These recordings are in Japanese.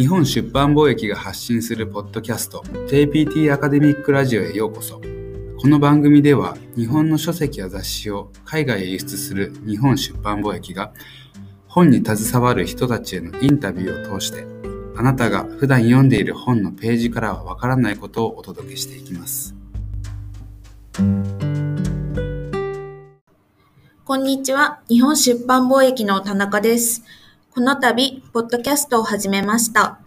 日本出版貿易が発信するポッドキャスト JPT アカデミックラジオへようこそこの番組では日本の書籍や雑誌を海外へ輸出する日本出版貿易が本に携わる人たちへのインタビューを通してあなたが普段読んでいる本のページからはわからないことをお届けしていきますこんにちは。日本出版貿易の田中です。この度、ポッドキャストを始めました。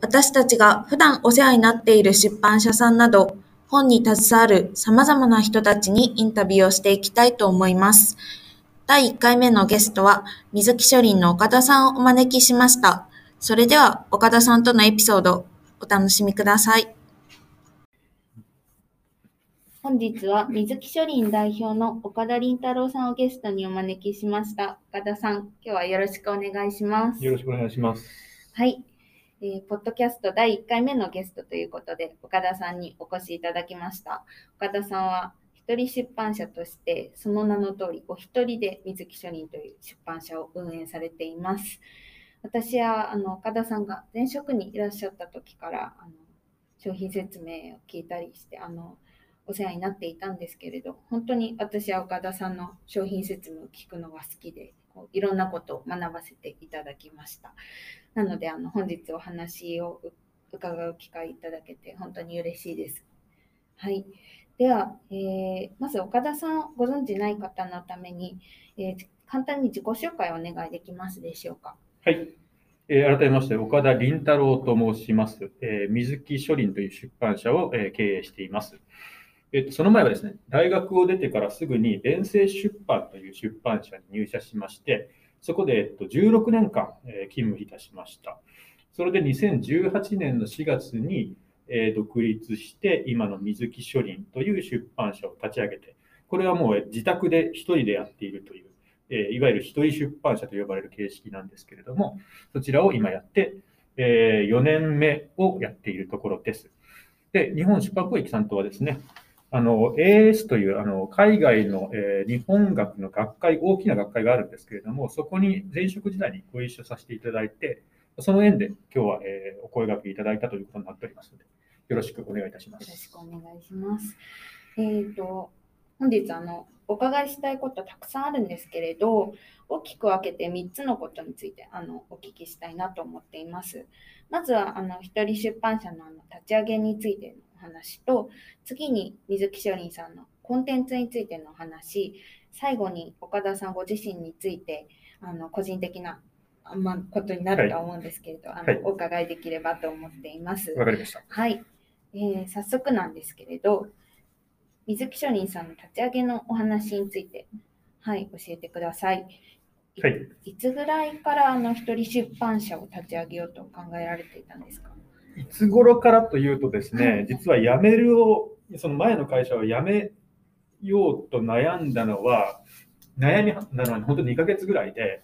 私たちが普段お世話になっている出版社さんなど、本に携わる様々な人たちにインタビューをしていきたいと思います。第1回目のゲストは、水木書林の岡田さんをお招きしました。それでは、岡田さんとのエピソード、お楽しみください。本日は水木書林代表の岡田凛太郎さんをゲストにお招きしました。岡田さん、今日はよろしくお願いします。よろしくお願いします。はい、えーポッドキャスト第1回目のゲストということで、岡田さんにお越しいただきました。岡田さんは一人出版社として、その名の通り、お一人で水木書林という出版社を運営されています。私はあの岡田さんが前職にいらっしゃった時からあの商品説明を聞いたりしてあのお世話になっていたんですけれど本当に私は岡田さんの商品説明を聞くのが好きでこういろんなことを学ばせていただきましたなのであの本日お話を伺う機会いただけて本当に嬉しいですはいでは、えーまず岡田さんをご存じない方のために、えー簡単に自己紹介をお願いできますでしょうかはい。え改めまして、岡田凛太郎と申します。え水木書林という出版社を、え経営しています。えっと、その前はですね、大学を出てからすぐに連成出版という出版社に入社しまして、そこで、えっと、16年間、え勤務いたしました。それで2018年の4月に、え独立して、今の水木書林という出版社を立ち上げて、これはもう自宅で一人でやっているという、えいわゆる一人出版社と呼ばれる形式なんですけれども、そちらを今やって、え4年目をやっているところです。で、日本出版公益さんとはですね、あの AS というあの海外の、えー日本学の学会、大きな学会があるんですけれども、そこに前職時代にご一緒させていただいて、その縁で今日は、えーお声掛けいただいたということになっておりますので、よろしくお願いいたします。よろしくお願いします。えっ、と、本日あの、お伺いしたいことたくさんあるんですけれど、大きく分けて3つのことについてあのお聞きしたいなと思っています。まずは、あの、一人出版社のあの立ち上げについての話と、次に水木書林さんのコンテンツについてのお話、最後に岡田さんご自身について、あの、個人的な、あまあ、ことになると思うんですけれど、あはいの、お伺いできればと思っています。わかりました。はい、えー早速なんですけれど、水木書林さんの立ち上げのお話について、はい、教えてください。いはい。いつぐらいからあの一人出版社を立ち上げようと考えられていたんですか？いつ頃からというとですはいね、実は辞めるを、その前の会社を辞めようと悩んだのは、悩みなのは本当に2ヶ月ぐらいで、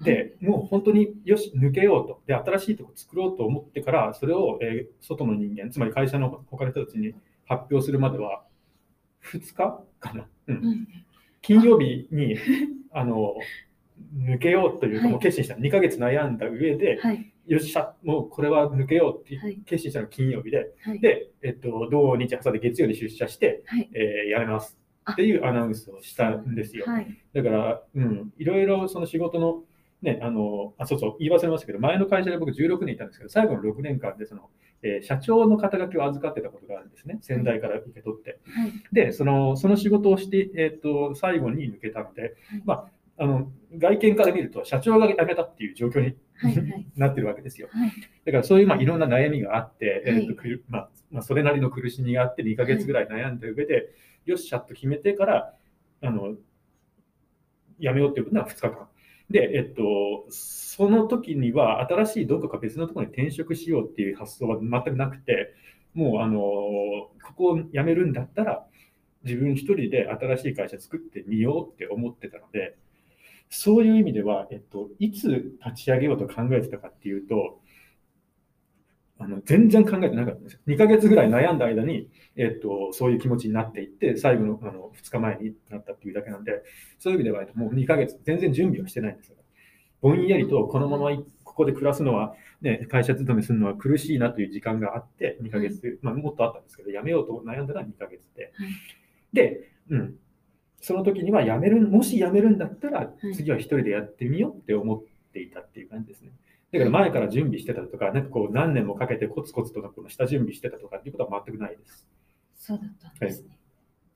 で、もう本当によし、抜けようと。で、新しいとこ作ろうと思ってから、それを、えー外の人間、つまり会社の他の人たちに発表するまでは、2日かな？うんうん金曜日に、あの、抜けようというか、はいもう決心した。2ヶ月悩んだ上で、はい、よっしゃ、もうこれは抜けようってはい。決心したのが金曜日で、はい、で、えっと、土日挟んで月曜に出社して、はい、えー辞めますっていうアナウンスをしたんですよ。はい、だから、うん、いろいろその仕事の、ね、あの、あ、そうそう、言い忘れましたけど、前の会社で僕16年いたんですけど、最後の6年間でその、えー社長の肩書きを預かってたことがあるんですね。先代から受け取って。はい、で、その、その仕事をして、えっと、最後に抜けたので、まあ、あの、外見から見ると、社長が辞めたっていう状況になってるわけですよ。はい、だからそういうまあいろんな悩みがあって、はいえーとまあまあ、それなりの苦しみがあって2ヶ月ぐらい悩んだ上で、よっしゃと決めてからあのやめようっていうのは2日間。で、えっと、その時には新しいどこか別のところに転職しようっていう発想は全くなくて、もうあのここを辞めるんだったら自分一人で新しい会社作ってみようって思ってたので、そういう意味では、えっと、いつ立ち上げようと考えてたかっていうと、あの全然考えてなかったんですよ。2ヶ月ぐらい悩んだ間に、えっと、そういう気持ちになっていって、最後のあの2日前になったっていうだけなんで、そういう意味では、えっともう2ヶ月、全然準備はしてないんですよ。ぼんやりとこのままいこここで暮らすのは、ね、会社勤めするのは苦しいなという時間があって、2ヶ月、まあ、もっとあったんですけど、辞めようと悩んだのは2ヶ月で。はいで、うん、その時には辞める、もし辞めるんだったらい、次は一人でやってみようって思っていたっていう感じですね。だから前から準備してたとか、なんかこう何年もかけてコツコツとこの下準備してたとかっていうことは全くないです。そうだったんですね。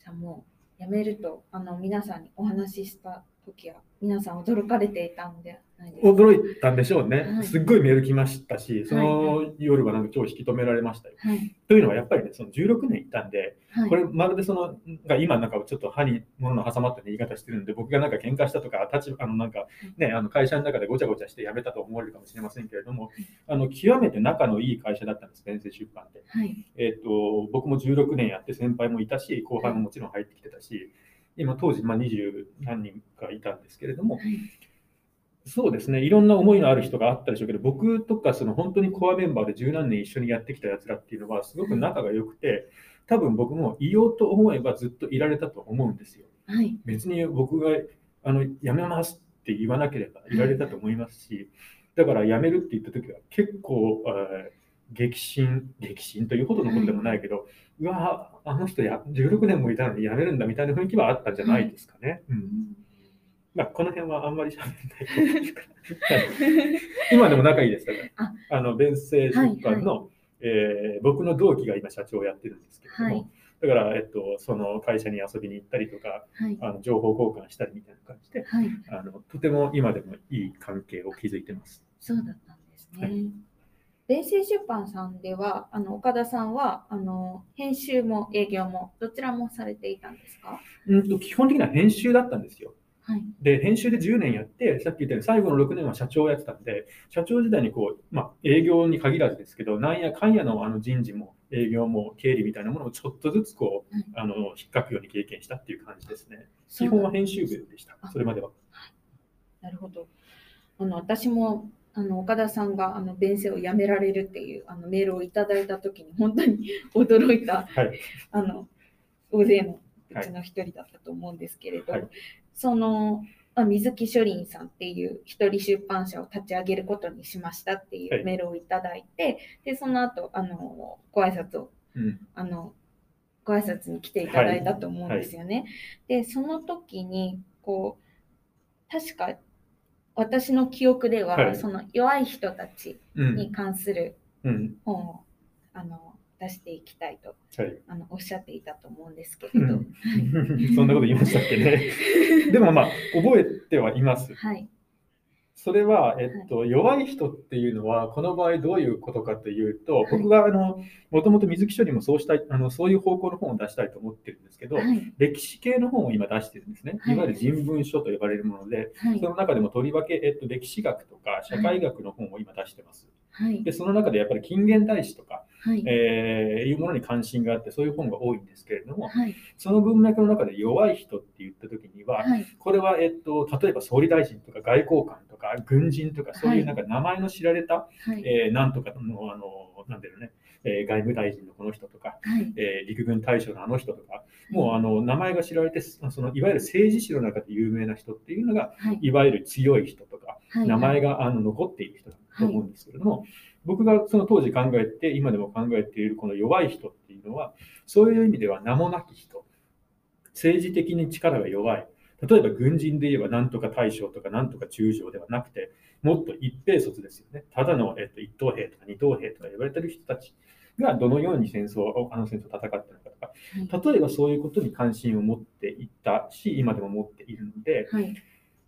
じゃあもう辞めるとあの皆さんにお話しした時は皆さん驚かれていたんで。驚いたんでしょうねは。いすっごいメール来ましたし、そはの夜はなんか超引き止められましたよ。はいというのはやっぱりね、その16年いたんで、はい。これまるでその、が今なんかちょっと歯に物の挟まった言い方してるんで、僕がなんか喧嘩したとか、立場あのなんかね、あの会社の中でごちゃごちゃして辞めたと思われるかもしれませんけれども、あの極めて仲のいい会社だったんです、弁政出版って。はいえっ、と、僕も16年やって先輩もいたし、後輩ももちろん入ってきてたし、今当時、まあ、20何人かいたんですけれども、はい。そうですね、いろんな思いのある人があったでしょうけど、僕とかその本当にコアメンバーで十何年一緒にやってきたやつらっていうのは、すごく仲が良くて、多分僕もいようと思えばずっといられたと思うんですよ。はい。別に僕があの辞めますって言わなければいられたと思いますし、だから辞めるって言った時は結構、えー激震、激震というほどのことでもないけど、うわあの人や16年もいたのに辞めるんだみたいな雰囲気はあったんじゃないですかね。うん。まあ、この辺はあんまり喋らないですか。今でも仲いいですから、ああの弁政出版の、えー僕の同期が今社長をやってるんですけれども、はい。だから、えっと、その会社に遊びに行ったりとか、はい。あの情報交換したりみたいな感じで、はい。あのとても今でもいい関係を築いてます。そうだったんですね。はい弁政出版さんではあの岡田さんはあの編集も営業もどちらもされていたんですか？うんと基本的には編集だったんですよ。はいで、編集で10年やって、さっき言ったように最後の6年は社長をやってたんで、社長時代にこう、まあ、営業に限らずですけど、なんやかんやのあの人事も営業も経理みたいなものをちょっとずつこう、はいあの引っかくように経験したっていう感じですね。基本は編集部でしたあ、それまでは。なるほど。あの私もあの岡田さんがあの弁声をやめられるっていうあのメールをいただいたときに本当に驚いたはい。あの大勢のうちの一人だったと思うんですけれど、はいその、まあ、水木書林さんっていう一人出版社を立ち上げることにしましたっていはいうメールをいただいて、でその後あのご挨拶をうん。あのご挨拶に来ていただいたと思うんですよね。でその時にこう確か私の記憶では、はいその弱い人たちうん。に関するうん。本をあの出していきたいとはい。あのおっしゃっていたと思うんですけうれど、ん そんなこと言いましたっけね。でもまあ、覚えてはいます。はいそれは、えっと、弱い人っていうのは、この場合どういうことかというと、はい。僕があのもともと水木書にもそうしたいあの、そういう方向の本を出したいと思ってるんですけど、はい。歴史系の本を今出してるんですね。はい。いわゆる人文書と呼ばれるもので、はい。その中でもとりわけ、えっと、歴史学とか社会学の本を今出してます。はいで、その中でやっぱり近現代史とか、はい。えーいうものに関心があって、そういう本が多いんですけれども、はい。その文脈の中で弱い人って言ったときには、はい。これは、えっと、例えば総理大臣とか外交官とか軍人とか、そういうなんか名前の知られた、はい。えーなんとかの、あの、なんだろうね、えー外務大臣のこの人とか、はい。えー陸軍大将のあの人とか、もうあの名前が知られて、そのいわゆる政治史の中で有名な人っていうのが、はい。いわゆる強い人とか、はい。名前があの残っている人だと思うんですけれども、僕がその当時考えて、今でも考えているこの弱い人っていうのは、そういう意味では名もなき人、政治的に力が弱い。例えば軍人で言えばなんとか大将とかなんとか中将ではなくて、もっと一兵卒ですよね。ただの、えっと、一等兵とか二等兵とか言われてる人たちがどのように戦争を、あの戦争を戦ってるのかとか、例えばそういうことに関心を持っていったし、今でも持っているので、はい。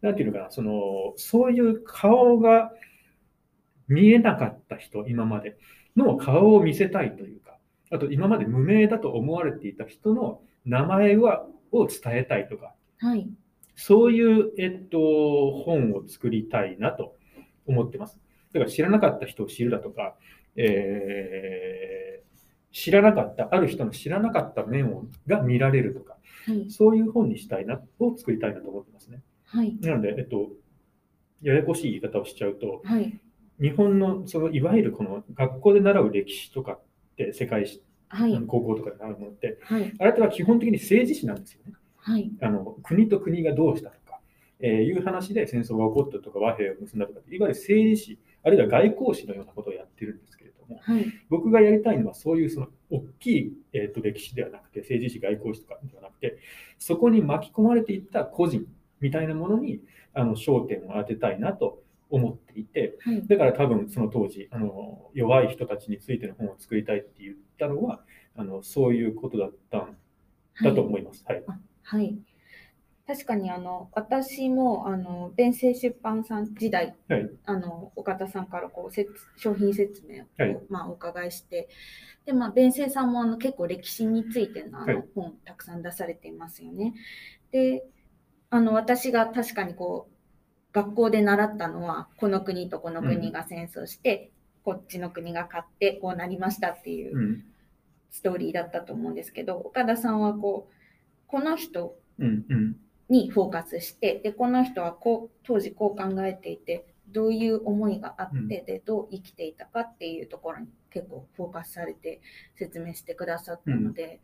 なんていうのかな、その、そういう顔が見えなかった人、今までの顔を見せたいというか、あと今まで無名だと思われていた人の名前はを伝えたいとか、はい。そういう、えっと、本を作りたいなと思ってます。だから知らなかった人を知るだとか、えー知らなかった、ある人の知らなかった面をが見られるとか、はい。そういう本にしたいな、を作りたいなと思ってますね。はい。なので、えっと、ややこしい言い方をしちゃうと、はい。日本のそのいわゆるこの学校で習う歴史とかって、世界史、はい。高校とかで習うものって、はい。あれっては基本的に政治史なんですよね。はい。あの国と国がどうしたとか、えーいう話で戦争が起こったとか和平を結んだとか、いわゆる政治史、あるいは外交史のようなことをやってるんですけれども、はい。僕がやりたいのはそういうその大きい、えーと歴史ではなくて、政治史、外交史とかではなくて、そこに巻き込まれていった個人みたいなものにあの焦点を当てたいなと思っていて、はい。だから多分その当時あの、弱い人たちについての本を作りたいって言ったのは、あのそういうことだったんだと思います。はい。はい。確かにあの私もあの弁声出版さん時代、はい。あの岡田さんからこうせつ商品説明を、はい。まあ、お伺いしてで、まあ、弁声さんもあの結構歴史についてのあはい。の本たくさん出されていますよね。であの私が確かにこう学校で習ったのはこの国とこの国が戦争して、こっちの国が勝ってこうなりましたっていううん。ストーリーだったと思うんですけど岡田さんはこうこの人うんうんにフォーカスしてでこの人はこう当時こう考えていてどういう思いがあって、うん。でどう生きていたかっていうところに結構フォーカスされて説明してくださったので、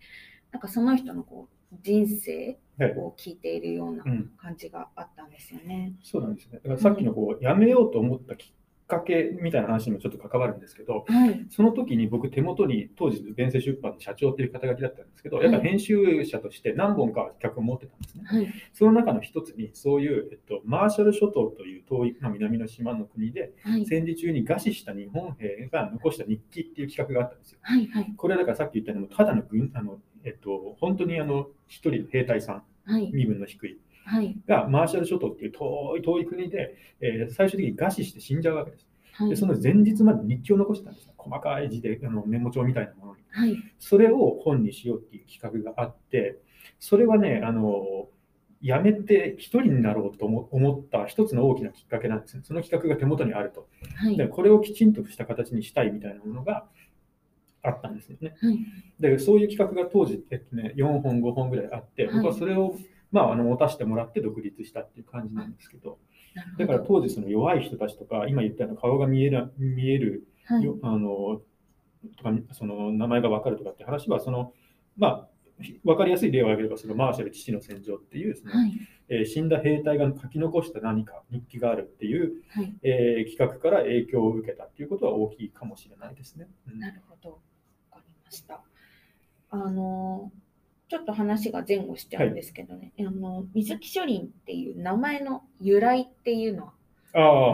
なんかその人のこう人生はい。を聞いているようなうん。感じがあったんですよね。そうなんですね。だからさっきのこうやめようと思ったきっかけみたいな話にもちょっと関わるんですけど、はい、その時に僕手元に当時弁声出版の社長っていう肩書きだったんですけど、やっぱ編集者として何本か企画を持ってたんですね。はい、その中の一つにそういう、えっと、マーシャル諸島という遠い、まあ、南の島の国ではい、戦時中に餓死した日本兵が残した日記っていう企画があったんですよ。はい、はい、これはだからさっき言ったようにただの軍あの、えっと、本当にあの一人の兵隊さん、はい、身分の低い、がマーシャル諸島っていう遠い遠い国で、えー最終的に餓死して死んじゃうわけです。はいで、その前日まで日記を残してたんですね。細かい字であのメモ帳みたいなものに。はい、それを本にしようっていう企画があって、それはね、あの、やめて一人になろうと思思った一つの大きなきっかけなんですね。その企画が手元にあると。はい、で、これをきちんとした形にしたいみたいなものがあったんですよね。はい、で、そういう企画が当時、えっとね、4本、5本ぐらいあって、はい僕はそれを、まあ、あの持たせてもらって独立したっていう感じなんですけど、だから当時、その弱い人たちとか、今言ったような顔が見える見えるはい、よあのとかその名前が分かるとかって話は、そのまあ、分かりやすい例を挙げれば、そのマーシャル父の戦場っていうその、はい、えー死んだ兵隊が書き残した何か、日記があるっていう、はい、えー企画から影響を受けたっていうことは大きいかもしれないですね。うんなるほど。わかりました。あの、ちょっと話が前後しちゃうんですけどね、あの水木書林っていう名前の由来っていうのは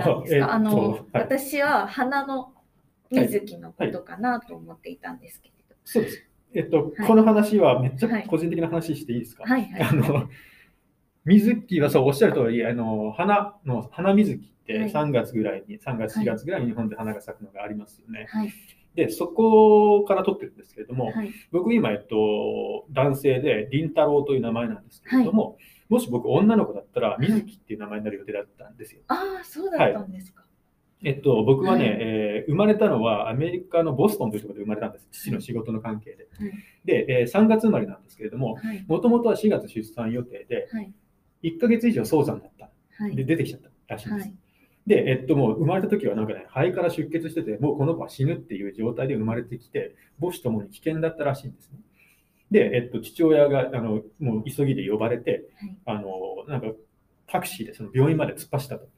何ですか、あの、はい、私は花の水木のことかなと思っていたんですけれど。そうです。えっと、はい。この話はめっちはいゃ個人的な話していいですか、はい、はい、あの水木はそうおっしゃる通り、あの花の花水木ってはい。3月ぐらいに、3月、はい4月ぐらいに日本で花が咲くのがありますよね。はい、で、そこから取ってるんですけれども、はい、僕今、えっと、男性で凛太郎という名前なんですけれども、もし僕女の子だったら水木っていう名前になる予定だったんですよ。ああ、そうだったんですか。えっと、僕はね、はいえー生まれたのはアメリカのボストンというところで生まれたんです。父の仕事の関係で。はいで、えー3月生まれなんですけれども、はい、もともとは4月出産予定で、はい、1ヶ月以上早産だった。で、はい、出てきちゃったらしいんです。はい、で、えっと、もう生まれた時はなんかね、肺から出血してて、もうこの子は死ぬっていう状態で生まれてきて、母子ともに危険だったらしいんですね。で、えっと、父親があのもう急ぎで呼ばれて、はいあのなんかタクシーでその病院まで突っ走ったと。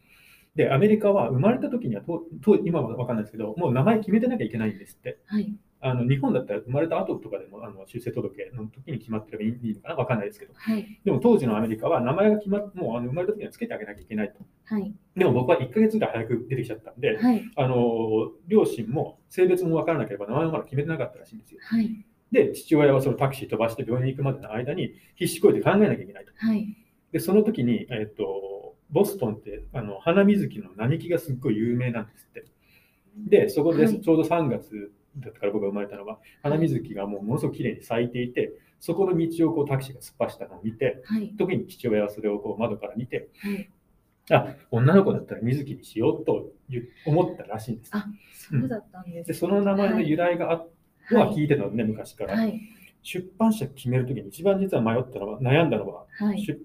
で、アメリカは生まれた時にはと、と今は分かんないですけど、もう名前決めてなきゃいけないんですって。はい、あの日本だったら生まれた後とかでもあの出生届の時に決まってればいいのかな？分かんないですけど。はい、でも当時のアメリカは名前が決まっもうあの生まれた時にはつけてあげなきゃいけないと。はい、でも僕は1ヶ月ぐらい早く出てきちゃったんで、はい、あの両親も性別も分からなければ名前もまだ決めてなかったらしいんですよ。はい、で、父親はそのタクシー飛ばして病院に行くまでの間に必死こいて考えなきゃいけないと。はい、で、その時に、えっと、ボストンってあの花水木の並木がすっごい有名なんですって。で、そこではいちょうど3月だったから僕が生まれたのは、花水木がもうものすごく綺麗に咲いていて、そこの道をこうタクシーが突っ走ったのを見て、はい、特に父親はそれをこう窓から見て、はい。あ、女の子だったら水木にしようという思ったらしいんです。あ、そうだったんですで、ね。その名前の由来があのは聞いてたのね、昔から。はい、出版社決めるときに一番実は迷ったのは、悩んだのは、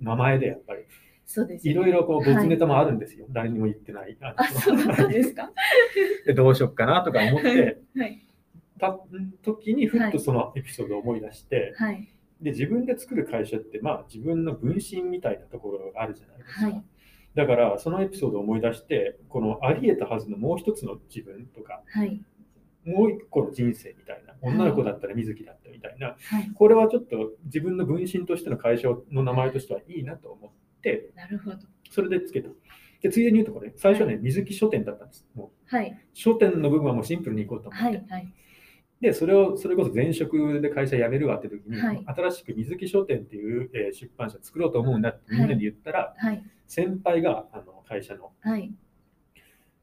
名前でやっぱり。そうですね。いろいろこう、没ネタもあるんですよ。誰にも言ってない。あそうだったんですか？でどうしよっかなとか思ってはい、た時に、ふっとそのエピソードを思い出して、はい、で、自分で作る会社って、まあ自分の分身みたいなところがあるじゃないですか。はいだから、そのエピソードを思い出して、このあり得たはずのもう一つの自分とか、はい。もう一個の人生みたいな、女の子だったら水木だったみたいな、はい。これはちょっと自分の分身としての会社の名前としてはいいなと思って、なるほど。それでつけた。で、ついでに言うとこれ、最初はね、水木書店だったんです。もうはい。書店の部分はもうシンプルにいこうと思って。はい。はい。で、それを、それこそ前職で会社辞めるわって時に、はい新しく水木書店っていう、えー出版社作ろうと思うんだってみんなに言ったら、はい。先輩があの会社のはい。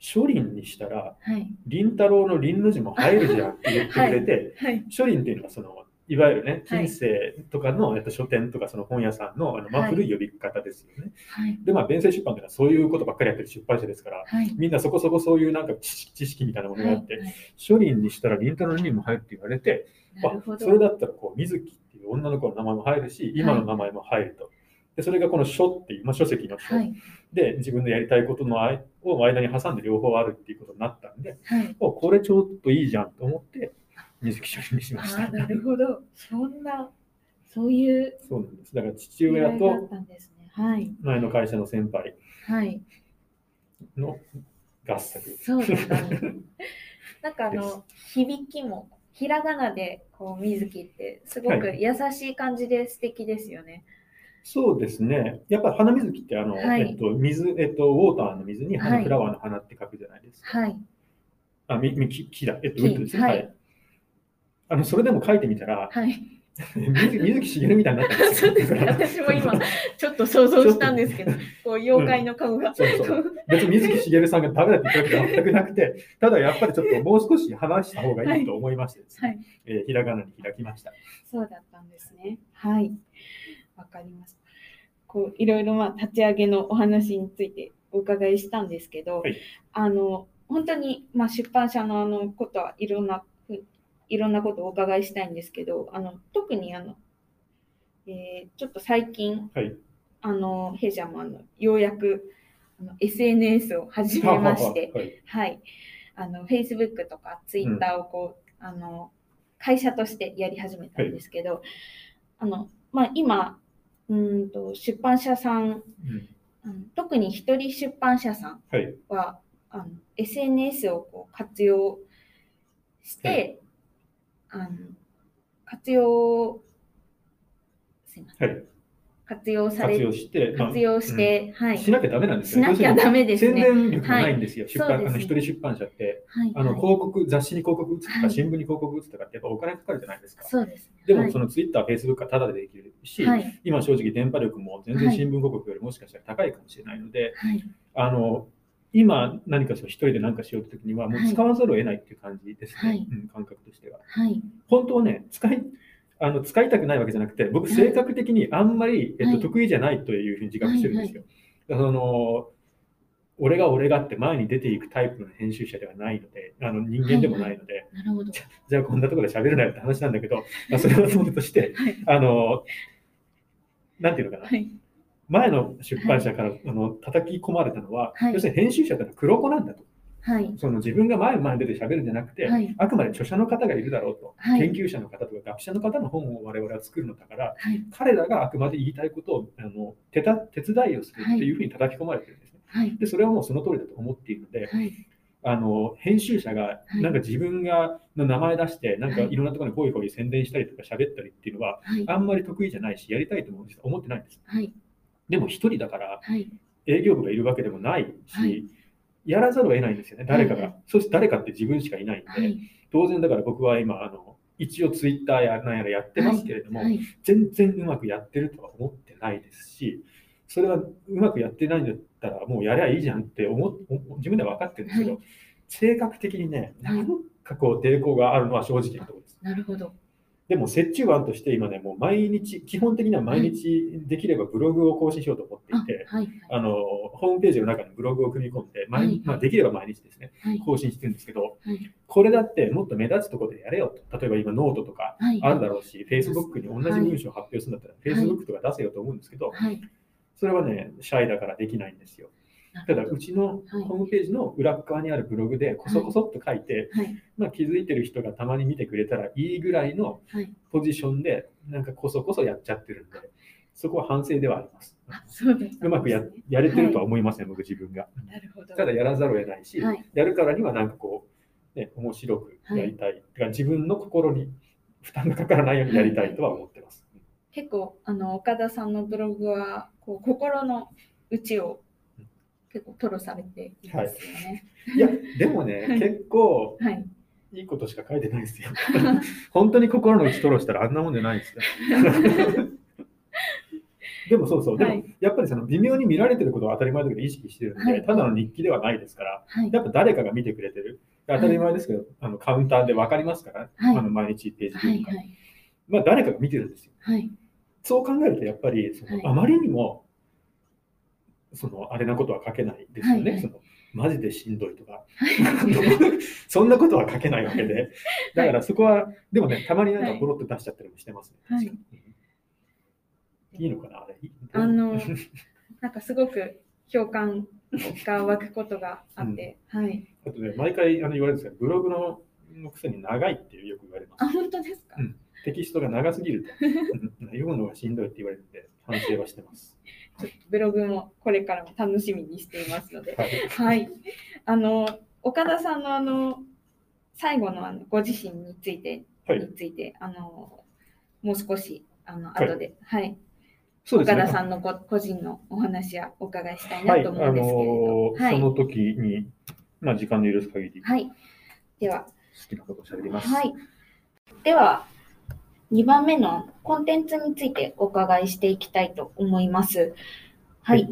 書林にしたら、はい。林太郎の林の字も入るじゃんって言ってくれて、はい。書林っていうのはその、いわゆるね、はい近世とかの、えっと、書店とかその本屋さんのあの、まあ、はい古い呼び方ですよね。はい。で、まあ、弁声出版っていうのはそういうことばっかりやってる出版社ですから、はい。みんなそこそこそういうなんか知識知識みたいなものがあって、はい書林にしたら林太郎の林も入るって言われて、あ。それだったらこう水木っていう女の子の名前も入るし、今の名前も入ると。でそれがこの書っていう、まあ、書籍の書、はい。で自分のやりたいことのあいを間に挟んで両方あるっていうことになったんで、はい。おこれちょっといいじゃんと思って、水木書林にしました。なるほど。そんな、そういうそうなんです。だから父親と。前の会社の先輩はい。の合作。そうだったんです。なんかあでの、響きも、ひらがなで、こう、水木って、すごくは優しい感じで素敵ですよね。そうですね。やっぱり花水木ってあの、はいえっと、水、えっと、ウォーターの水に花、はいフラワーの花って書くじゃないですか。はい。あ、み、み、木木だ。えっと、木ウッドですね。ははいい。あの、それでも書いてみたら、はい。水木水木しげるみたいになったんですよ。そうですね。私も今、ちょっと想像したんですけど、こう、妖怪の顔が。そうそう。別に水木しげるさんがダメだって言ったわけじゃ全くなくて、ただやっぱりちょっともう少し話した方がいいと思いましてですね、はい。えーひらがなに開きました。そうだったんですね。はい。わかりました。こういろいろまあ立ち上げのお話についてお伺いしたんですけど、はいあの本当にまあ出版社のあのことはいろんなふいろんなことをお伺いしたいんですけど、あの特にあの、えーちょっと最近はい。あの弊社もあのようやくあの SNS を始めまして、はい。はい、あの Facebook とか Twitter をこう、あの会社としてやり始めたんですけど、あのまあ、今うーんと出版社さんうん特に一人出版社さんはい。はあの SNS をこう活用して、あの活用すいません。はい。活用され活用して、まあ活用して、はい。うんしなきゃダメなんですよしなきゃダメですね。宣伝力がないんですよ。はい。出版、ねあの一人出版社って、はい。あのはい。広告、雑誌に広告打つとか、はい。新聞に広告打つとかってやっぱお金かかるじゃないですか。そうですね。でも、はい。そのツイッター、フェイスブックはタダでできるし、はい。今正直電波力も全然はい。新聞広告よりもしかしたら高いかもしれないので、はい。あの、今何かその一人で何かしようときには、もう使わざるを得ないっていう感じですね、はい。うん、感覚としては。はい。本当はね、使い、あの使いたくないわけじゃなくて、僕、性格的にあんまり、えっと、はい。得意じゃないというふうに自覚してるんですよ。だからその俺が俺がって前に出ていくタイプの編集者ではないので、あの人間でもないので、なるほど。じゃあこんなところで喋るなよって話なんだけど、まあ、それはそうとして、はい。あの、なんていうのかな、はい前の出版社から、あの叩き込まれたのは、はい。要するに編集者ってのは黒子なんだと。はい。その自分が前前に出て喋るんじゃなくて、はい。あくまで著者の方がいるだろうと、はい。研究者の方とか学者の方の本を我々は作るのだから、はい。彼らがあくまで言いたいことをあの手た手伝いをするっていうふうに叩き込まれてるんですね。はい。で、それはもうその通りだと思っているので、はい。あの編集者がはい。なんか自分がの名前出して、なんかはい。いろんなところにこういうふうに宣伝したりとか喋ったりっていうのは、はい。あんまり得意じゃないし、やりたいと思うんです。思ってないんです。はいでも一人だからはい。営業部がいるわけでもないし、はい。やらざるを得ないんですよね、誰かが。はいそして誰かって自分しかいないんで、はい。当然だから僕は今、あの一応ツイッターやなんやらやってますけれども、はい。全然うまくやってるとは思ってないですし、それはうまくやってないんだったら、もうやりゃいいじゃんって思っ自分では分かってるんですけど、はい。性格的にね、はい。なんかこう抵抗があるのは正直なところです。なるほどでも折衷案として今ね、もう毎日、基本的には毎日できればブログを更新しようと思ってあいて、はいあのホームページの中にブログを組み込んで、毎はい。まあ、できれば毎日ですね、はい。更新してるんですけど、はい。これだってもっと目立つところでやれよと。例えば今ノートとかはい。あるだろうし、Facebook に同じ文章を発表するんだったら、はい。Facebook とか出せよと思うんですけど、はい。それはね、シャイだからできないんですよ。ただ、うちのはいホームページの裏側にあるブログでこそこそっと書いて、はいまあ、気づいてる人がたまに見てくれたらいいぐらいのはいポジションで、なんかこそこそやっちゃってるんで、そこは反省ではあります。うです、うまくややれてるとは思いません、僕自分が。なるほど。ただやらざるを得ないし、はいやるからにはなんかこう、ね、面白くやりたい。てか自分の心に負担がかからないようにやりたいとは思ってます。結構あの岡田さんのブログはこう心の内を結構吐露されていますよね。いや、でもね、はい結構はい。いいことしか書いてないですよ。本当に心の内吐露したらあんなもんじゃないですよ。でもそうそう、でもはいやっぱりその微妙に見られてることは当たり前だけど意識してるんで、はいただの日記ではないですから、はい。やっぱ誰かが見てくれてる。当たり前ですけど、あのカウンターで分かりますから、はいあの毎日ページはい。ビューとか、はい。まあ誰かが見てるんですよ。はい。そう考えると、やっぱりその、はいあまりにも、そのあれなことは書けないですよね。はい。はいそのマジでしんどいとか、そんなことは書けないわけで、だからそこは、でもね、たまになんかポロッと出しちゃったりもしてますね。はい。いいのかな、あれ。あの なんかすごく共感が湧くことがあって、はい。あとね、毎回あの言われるんですけど、ブログののくせに長いってよく言われます。あ、。本当ですか、うん。テキストが長すぎると、うん。読むのがしんどいって言われてて、反省はしてます。ちょっとブログもこれからも楽しみにしていますので。はい。はい。あの、岡田さんのあの、最後のあのご自身について、はいについて、あの、もう少し、あの、はい後で、はい。そうですね。岡田さんのご個人のお話はお伺いしたいは、ないと思うんですけれど。あのはい。その時に、まあ、時間の許す限り、好はい。では、きなことを喋ります。はい。では、2番目のコンテンツについてお伺いしていきたいと思います。はい。は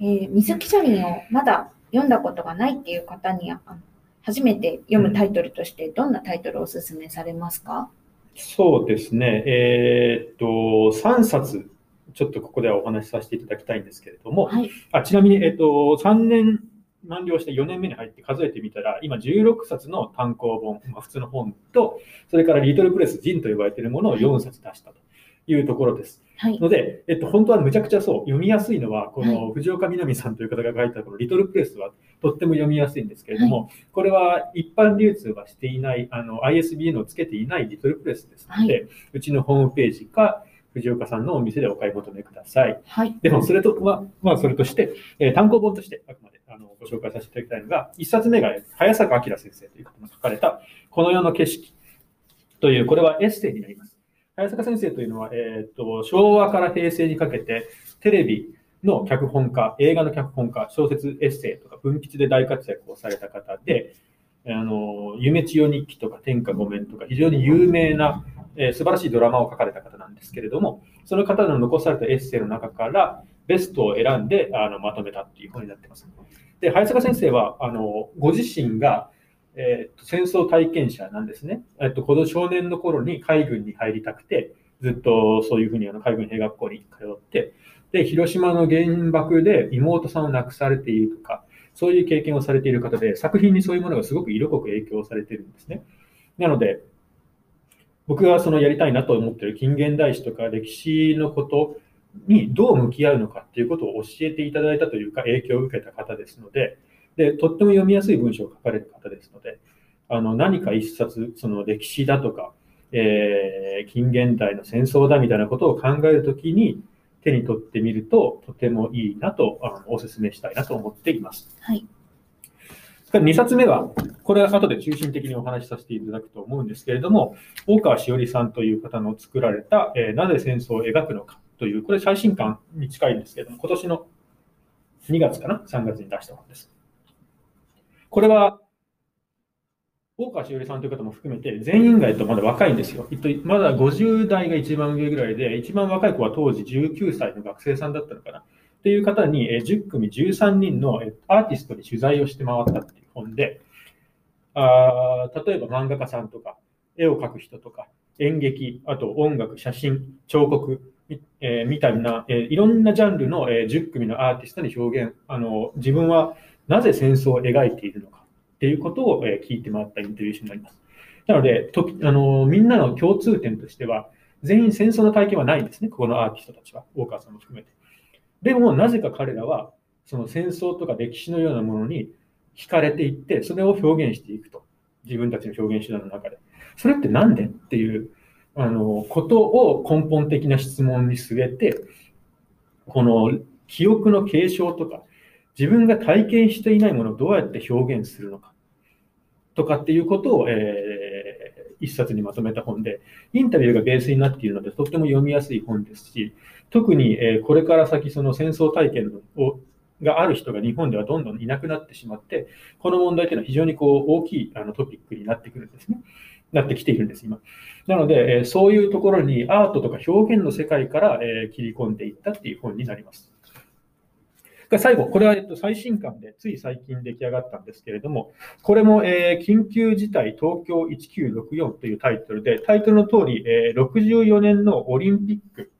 えー水木書林をまだ読んだことがないっていう方にあの初めて読むタイトルとしてどんなタイトルをお勧めされますか、そうですね。えーっと、3冊、ちょっとここではお話しさせていただきたいんですけれども、はい。あちなみに、えーっと、3年満了して4年目に入って数えてみたら、今16冊の単行本、まあ、普通の本と、それからリトルプレス、ジンと呼ばれているものを4冊出したというところです。はい。ので、えっと、本当はむちゃくちゃそう、読みやすいのは、こはの藤岡みなみさんという方が書いたこのリトルプレスはとっても読みやすいんですけれども、これは一般流通はしていない、あの ISBN をつけていないリトルプレスですので、うちのホームページか、藤岡さんのお店でお買い求めください。はい。でも、それとは、まあ、それとして、えー単行本として、あくまであのご紹介させていただきたいのが、一冊目が早坂明先生という方が書かれた、この世の景色という、これはエッセイになります。早坂先生というのは、えーと、昭和から平成にかけて、テレビの脚本家、映画の脚本家、小説、エッセイとか文筆で大活躍をされた方で、あの、夢千代日記とか天下御免とか非常に有名な、えー素晴らしいドラマを書かれた方なんですけれども、その方の残されたエッセイの中からベストを選んであのまとめたっていう本になってます。で、早坂先生は、あの、ご自身が、えーと戦争体験者なんですね。えっと、この少年の頃に海軍に入りたくて、ずっとそういうふうにあの海軍兵学校に通って、で、広島の原爆で妹さんを亡くされているとか、そういう経験をされている方で、作品にそういうものがすごく色濃く影響されているんですね。なので、僕がそのやりたいなと思っている近現代史とか歴史のことにどう向き合うのかっていうことを教えていただいたというか、影響を受けた方ですので、で、とっても読みやすい文章を書かれる方ですので、あの、何か一冊、その歴史だとか、えー近現代の戦争だみたいなことを考えるときに手に取ってみると、とてもいいなと、あのお勧めしたいなと思っています。はい。2冊目は、これは後で中心的にお話しさせていただくと思うんですけれども、大川しおりさんという方の作られた、えーなぜ戦争を描くのかという、これ最新刊に近いんですけども、今年の2月かな ?3 月に出した本です。これは、大川しおりさんという方も含めて、全員がえっとまだ若いんですよ。まだ50代が一番上ぐらいで、一番若い子は当時19歳の学生さんだったのかな？っていう方に、10組13人のアーティストに取材をして回ったっていう本で、あ例えば漫画家さんとか、絵を描く人とか、演劇、あと音楽、写真、彫刻、えーみたいな、えーいろんなジャンルの、えー10組のアーティストに表現、あの自分はなぜ戦争を描いているのかっていうことを、えー聞いて回ったインタビュー誌になります。なので、とあのみんなの共通点としては、全員戦争の体験はないんですね、ここのアーティストたちは、大川さんも含めて。でも、なぜか彼らは、その戦争とか歴史のようなものに惹かれていって、それを表現していくと。自分たちの表現手段の中で。それってなんでっていう、あの、ことを根本的な質問に据えて、この記憶の継承とか、自分が体験していないものをどうやって表現するのか、とかっていうことを、えー、一冊にまとめた本で、インタビューがベースになっているので、とっても読みやすい本ですし、特に、えー、これから先、その戦争体験をがある人が日本ではどんどんいなくなってしまって、この問題というのは非常にこう大きいあのトピックになってくるんですね。なってきているんです、今。なので、えそういうところにアートとか表現の世界から、え切り込んでいったっていう本になります。最後、これは、えっと、最新刊でつい最近出来上がったんですけれども、これも、えー、緊急事態東京1964というタイトルで、タイトルの通り、えー、64年のオリンピック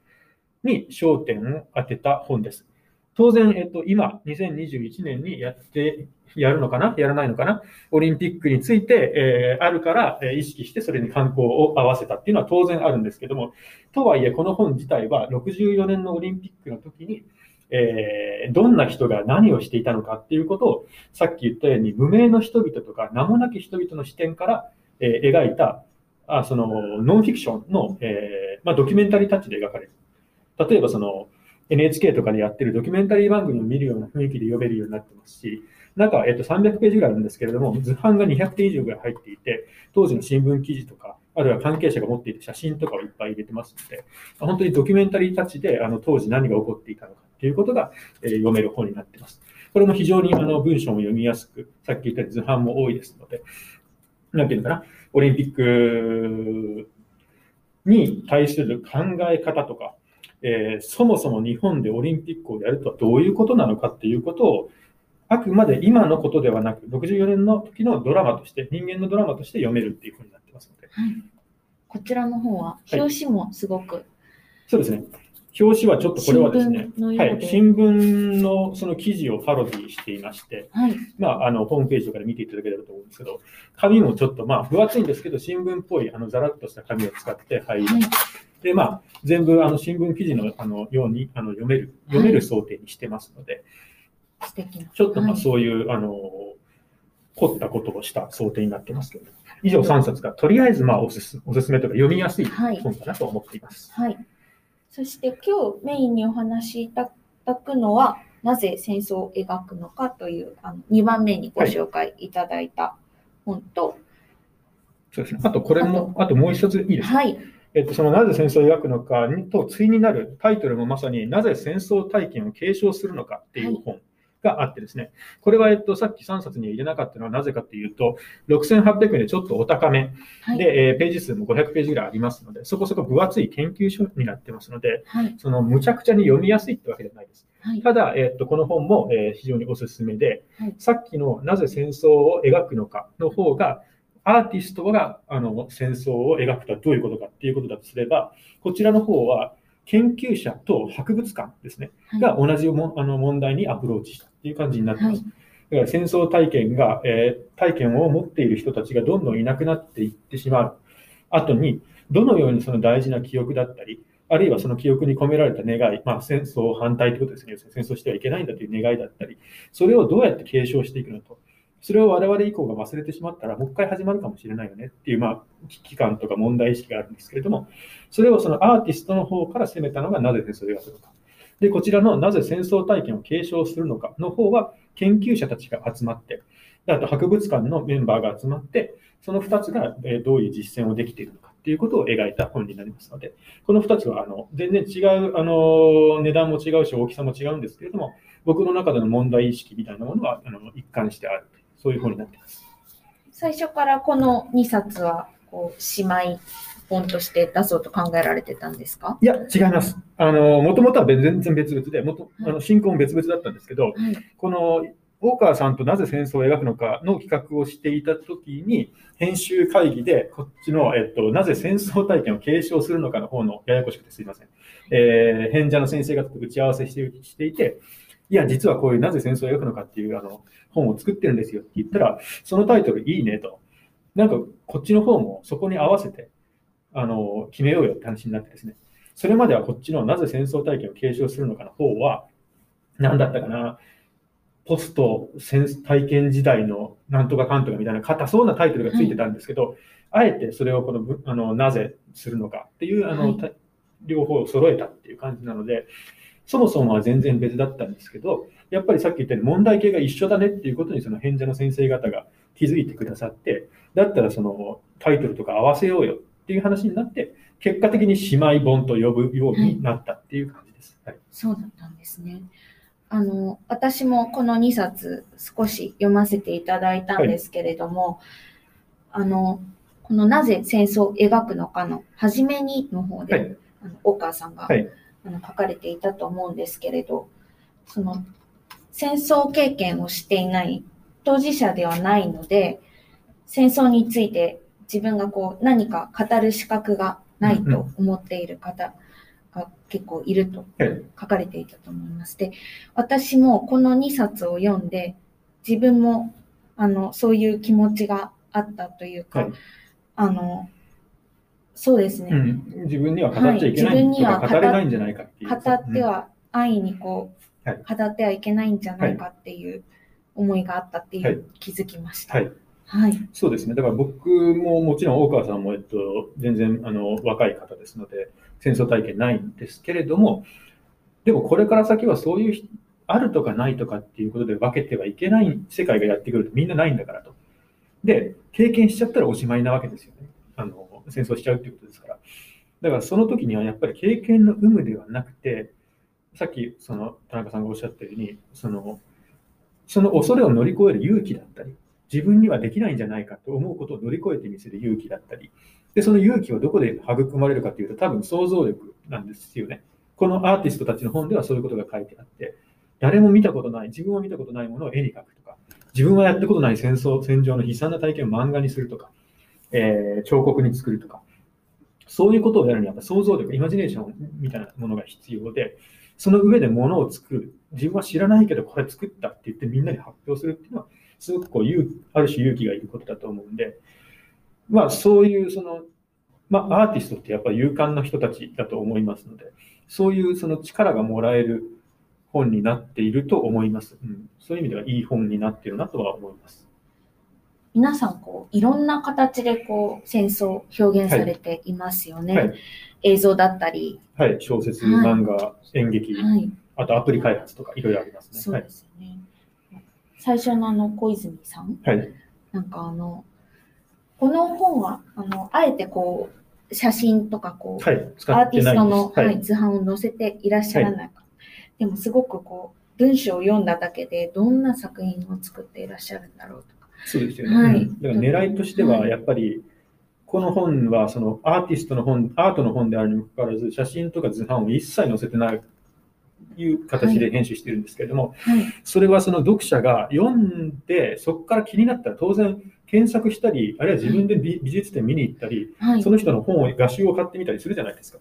に焦点を当てた本です。当然、えっと、今、2021年にやって、やるのかな？やらないのかな？オリンピックについて、えー、あるから、えー、意識してそれに観光を合わせたっていうのは当然あるんですけども、とはいえ、この本自体は64年のオリンピックの時に、えー、どんな人が何をしていたのかっていうことを、さっき言ったように、無名の人々とか名もなき人々の視点から、えー、描いた、あそのノンフィクションの、えーまあ、ドキュメンタリータッチで描かれる。例えばその NHK とかでやってるドキュメンタリー番組を見るような雰囲気で読めるようになってますし、中、えっと、300ページぐらいあるんですけれども、図版が200点以上ぐらい入っていて、当時の新聞記事とか、あるいは関係者が持っている写真とかをいっぱい入れてますので、本当にドキュメンタリータッチであの当時何が起こっていたのかということが、え読める本になってます。これも非常にあの文章も読みやすく、さっき言った図版も多いですので、なんていうのかな、オリンピックに対する考え方とか、えー、そもそも日本でオリンピックをやるとはどういうことなのかっていうことを、あくまで今のことではなく、64年の時のドラマとして、人間のドラマとして読めるっていうふうになってますので。はい、こちらの方は、表紙もすごく、はい、そうですね。表紙はちょっとこれはですね、はい、新聞のその記事をパロディしていまして、はい、まあ、あの、ホームページとかで見ていただければと思うんですけど、紙もちょっと、まあ、分厚いんですけど、新聞っぽい、あの、ざらっとした紙を使って入り、はい、で、まあ、全部、あの、新聞記事の、あの、ように、あの、読める、読める想定にしてますので、素敵な。ちょっと、まあ、そういう、あの、凝ったことをした想定になってますけど、以上3冊が、とりあえず、まあ、おすすおすすめとか読みやすい本かなと思っています。はいそして今日メインにお話しいただくのは、なぜ戦争を描くのかというあの2番目にご紹介いただいた本と、はい、そうですね。あとこれも、あともう一ついいですか？はい。えっと、そのなぜ戦争を描くのかと対になるタイトルもまさになぜ戦争体験を継承するのかっていう本があってですね、これは、えっと、さっき3冊に入れなかったのはなぜかっていうと、6800円でちょっとお高め。で、はい、えー、ページ数も500ページぐらいありますので、そこそこ分厚い研究書になってますので、はい、そのむちゃくちゃに読みやすいってわけではないです。はい、ただ、えっと、この本も、えー、非常におすすめで、さっきのなぜ戦争を描くのかの方が、アーティストがあの戦争を描くとはどういうことかっていうことだとすれば、こちらの方は研究者と博物館ですね、が同じもあの問題にアプローチしたっていう感じになってます。はいだから戦争体験が、えー、体験を持っている人たちがどんどんいなくなっていってしまう後に、どのようにその大事な記憶だったり、あるいはその記憶に込められた願い、まあ、戦争反対ということですね。戦争してはいけないんだという願いだったり、それをどうやって継承していくのと。それを我々以降が忘れてしまったら、もう一回始まるかもしれないよねっていう、まあ、危機感とか問題意識があるんですけれども、それをそのアーティストの方から攻めたのがなぜ戦争を描くのか。で、こちらのなぜ戦争体験を継承するのかの方は、研究者たちが集まって、あと博物館のメンバーが集まって、その2つがどういう実践をできているのかっていうことを描いた本になりますので、この2つはあの全然違うあの値段も違うし、大きさも違うんですけれども、僕の中での問題意識みたいなものはあの一貫してあるそういう本になっています。最初からこの2冊はこう姉妹本として出そうと考えられてたんですか？いや、違います。あの、もともとは全然別々で、もと、あの、進行も別々だったんですけど、はい、この、大川さんとなぜ戦争を描くのかの企画をしていたときに、編集会議で、こっちの、えっと、なぜ戦争体験を継承するのかの方の、ややこしくてすいません。えー、編者の先生方と打ち合わせしてしていて、いや、実はこういうなぜ戦争を描くのかっていう、あの、本を作ってるんですよって言ったら、そのタイトルいいねと。なんか、こっちの方もそこに合わせて、あの、決めようよって話になってですね。それまではこっちのなぜ戦争体験を継承するのかの方は、何だったかな、ポスト体験時代のなんとかかんとかみたいな硬そうなタイトルがついてたんですけど、はい、あえてそれをこのあのなぜするのかっていうあの、はい、両方を揃えたっていう感じなので、そもそもは全然別だったんですけど、やっぱりさっき言ったように問題形が一緒だねっていうことにその返者の先生方が気づいてくださって、だったらそのタイトルとか合わせようよっていう話になって、結果的に姉妹本と呼ぶようになったっていう感じです。はい。そうだったんですね。あの、私もこの2冊少し読ませていただいたんですけれども、あの、このなぜ戦争を描くのかの初めにの方で、はいあの大川さんが、はいあの書かれていたと思うんですけれど、その戦争経験をしていない当事者ではないので、戦争について自分がこう何か語る資格がないと思っている方が結構いるとはい。書かれていたと思います。で、私もこの2冊を読んで、自分もあのそういう気持ちがあったというか、はいあの、そうですね、うん、自分には語っちゃいけないはい自分には語れないんじゃないかっていう。語っては安易にこう、はい語ってはいけないんじゃないかっていう思いがあったっていう、はい気づきました。はい。はい。そうですね。だから僕ももちろん大川さんも、えっと、全然あの若い方ですので、戦争体験ないんですけれども、でもこれから先はそういうひあるとかないとかっていうことで分けてはいけない世界がやってくるとみんなないんだからと。で、経験しちゃったらおしまいなわけですよね。戦争しちゃうってことですから。だからその時にはやっぱり経験の有無ではなくて、さっきその田中さんがおっしゃったように、そのその恐れを乗り越える勇気だったり、自分にはできないんじゃないかと思うことを乗り越えてみせる勇気だったり、でその勇気はどこで育まれるかというと、多分想像力なんですよね。このアーティストたちの本ではそういうことが書いてあって、誰も見たことない、自分は見たことないものを絵に描くとか、自分はやったことない戦争、戦場の悲惨な体験を漫画にするとか、えー彫刻に作るとか、そういうことをやるにはやっぱ想像力、イマジネーションみたいなものが必要で、その上でものを作る。自分は知らないけどこれ作ったって言ってみんなに発表するっていうのは、すごくこう勇ある種勇気がいることだと思うんで、まあそういうその、まあアーティストってやっぱり勇敢な人たちだと思いますので、そういうその力がもらえる本になっていると思います。うん、そういう意味ではいい本になっているなとは思います。皆さん、こう、いろんな形でこう、戦争を表現されていますよね。はい映像だったり、はい、小説、はい漫画、演劇、はい。あとアプリ開発とかいろいろありますね。そうですよね。最初のあの、小泉さん、は。なんかあの、この本は、あの、あえてこう、写真とかこう、はい。使アーティ。ストの、ははいい、図版を載せていらっしゃらないか。でもすごくこう、文章を読んだだけで、どんな作品を作っていらっしゃるんだろうとか。そうですよね。はいうんだから狙いとしては、やっぱり、この本はそのアーティストの本、アートの本であるにもかかわらず、写真とか図版を一切載せてないいう形で編集してるんですけれども、はい。それはその読者が読んで、そこから気になったら当然検索したり、あるいは自分で美美術展見に行ったり、はいそ。の人の本を、画集を買ってみたりするじゃないですか。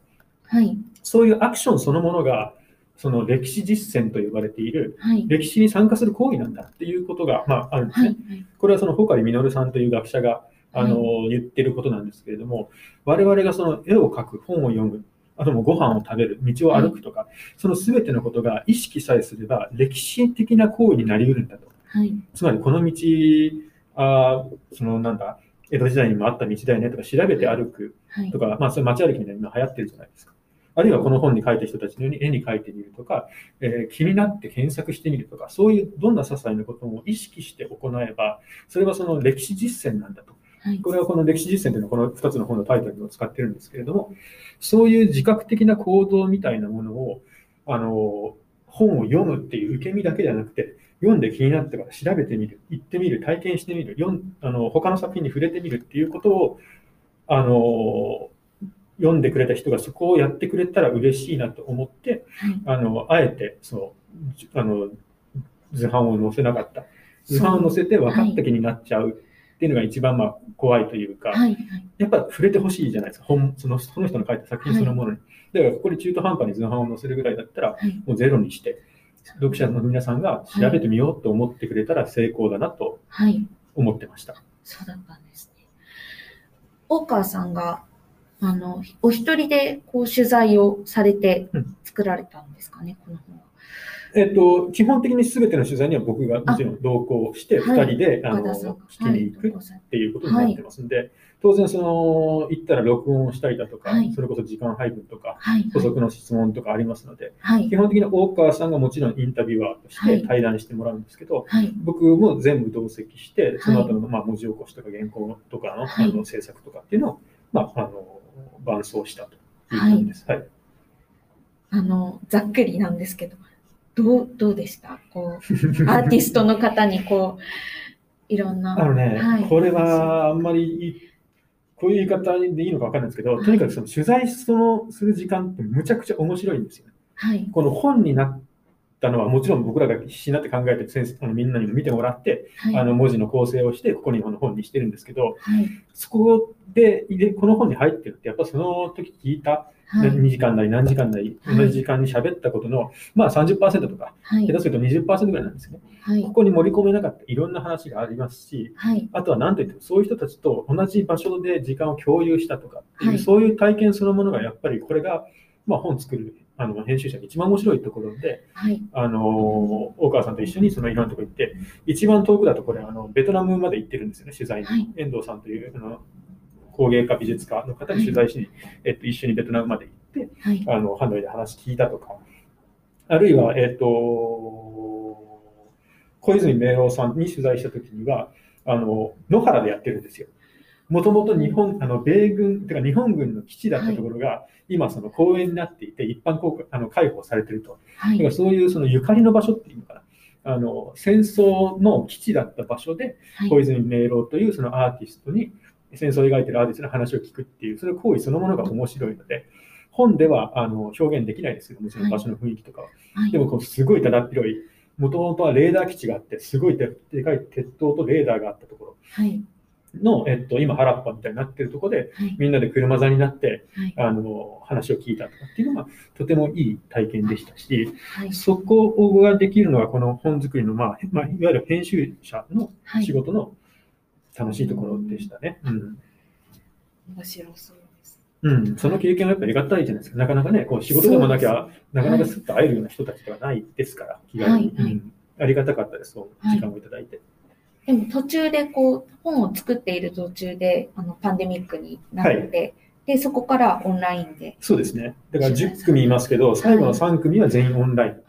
はい。そういうアクションそのものが、その歴史実践と呼ばれている、はい。歴史に参加する行為なんだっていうことが、まあ、あるんですね。はい。これはその穂刈実さんという学者があの、言ってることなんですけれども、我々がその絵を描く、本を読む、あともご飯を食べる、道を歩くとか、その全てのことが意識さえすれば歴史的な行為になり得るんだと。はい。つまりこの道、あーそのなんだ、江戸時代にもあった道だよねとか調べて歩くはいと。か、まあ、それ街歩きみたいなの今流行ってるじゃないですか。あるいはこの本に書いた人たちのように絵に描いてみるとか、えー気になって検索してみるとか、そういうどんな些細なことも意識して行えば、それはその歴史実践なんだと。はい。これはこの歴史実践というのはこの2つの本のタイトルにも使ってるんですけれども、そういう自覚的な行動みたいなものを、あの、本を読むっていう受け身だけじゃなくて、読んで気になってから調べてみる、行ってみる、体験してみる、読んあの他の作品に触れてみるっていうことを、あの、読んでくれた人がそこをやってくれたら嬉しいなと思って、はい。あの、あえて、そう、じあの、図版を載せなかった。図版を載せて分かった気になっちゃうっていうのが一番まあ怖いというか、はい。はい。やっぱ触れてほしいじゃないですか、本そのその人の書いた作品そのものに。だからここに中途半端に図版を載せるぐらいだったら、はい。もうゼロにして、読者の皆さんが調べてみようと思ってくれたら成功だなとはい。思ってました。そうだったんですね。大川さんが、あの、お一人でこう取材をされてうん。作られたんですかね、この本は。えっと、基本的に全ての取材には僕がもちろん同行して、はい。2人で、あの聞きに行くっていうことになってますんで、当然、その、行ったら録音をしたりだとか、はい。それこそ時間配分とか、はい。補足の質問とかありますので、はい。基。本的に大川さんがもちろんインタビュアーとしはい。て対談してもらうんですけど、はい。僕も全部同席して、その後のまあ文字起こしとか原稿とかの,、はい。あの制作とかっていうのを、まあ、あの伴走したという感じです。はいあの、ざっくりなんですけど、どう、どうでした？こう、アーティストの方にこう、いろんな。あのね、はいこれはあんまりいいこういう言い方でいいのか分かんないんですけど、とにかくその取材そのする時間ってむちゃくちゃ面白いんですよね。はい。この本になったのはもちろん僕らが必死になって考えて先生あのみんなにも見てもらって、はい。あの文字の構成をしてここにこの本にしてるんですけど、はい。そこででこの本に入ってるってやっぱその時聞いたはい。2時間なり何時間なりはい同じ時間に喋ったことの、まあ30%とかはい下手。すると20%ぐらいなんですよね。はいこ。こに盛り込めなかったいろんな話がありますし、はい。あとは何といってもそういう人たちと同じ場所で時間を共有したとかっていう、はいそういう体験そのものがやっぱりこれが、まあ、本作るあの編集者が一番面白いところで、はい。あの大川さんと一緒にそのいろんなところ行って、一番遠くだとこれあのベトナムまで行ってるんですよね、取材に。はい遠藤さんというあの工芸家美術家の方に取材しに、えっと、一緒にベトナムまで行って、はい。あのハノイで話聞いたとか、あるいは、えっ、と、小泉明郎さんに取材したときには、あの野原でやってるんですよ。もともと日本、あの米軍、てか日本軍の基地だったところが、今その公園になっていて、一般公開あの開放されてると。はい。だからそういうそのゆかりの場所っていうのかな。あの戦争の基地だった場所で、はい小泉明郎というそのアーティストに戦争を描いてるアーティストの話を聞くっていう、その行為そのものが面白いので、本ではあの表現できないですけども、その場所の雰囲気とかは。はい。でもこうすごいだだっ広い、もともとはレーダー基地があって、すごいででかい鉄塔とレーダーがあったとこはい。ろの、えっと、今原っぱみたいになってるところで、はい。みんなで車座になってはい。あの話を聞いたとかっていうのがとてもいい体験でしたし、はい。そこができるのがこの本作りの、まあまあ、いわゆる編集者のはい仕。事の楽しいところでしたね。うん面白そうです。うん、その経験はやっぱりありがたいじゃないですか。なかなかね、こう仕事でもなきゃ、なかなかすっと会えるような人たちではないですから、気軽に、うんありがたかったです、時間をいただいて。でも途中でこう、本を作っている途中で、あの、パンデミックになって、で、そこからオンラインで。そうですね。だから10組いますけど、最後の3組は全員オンライン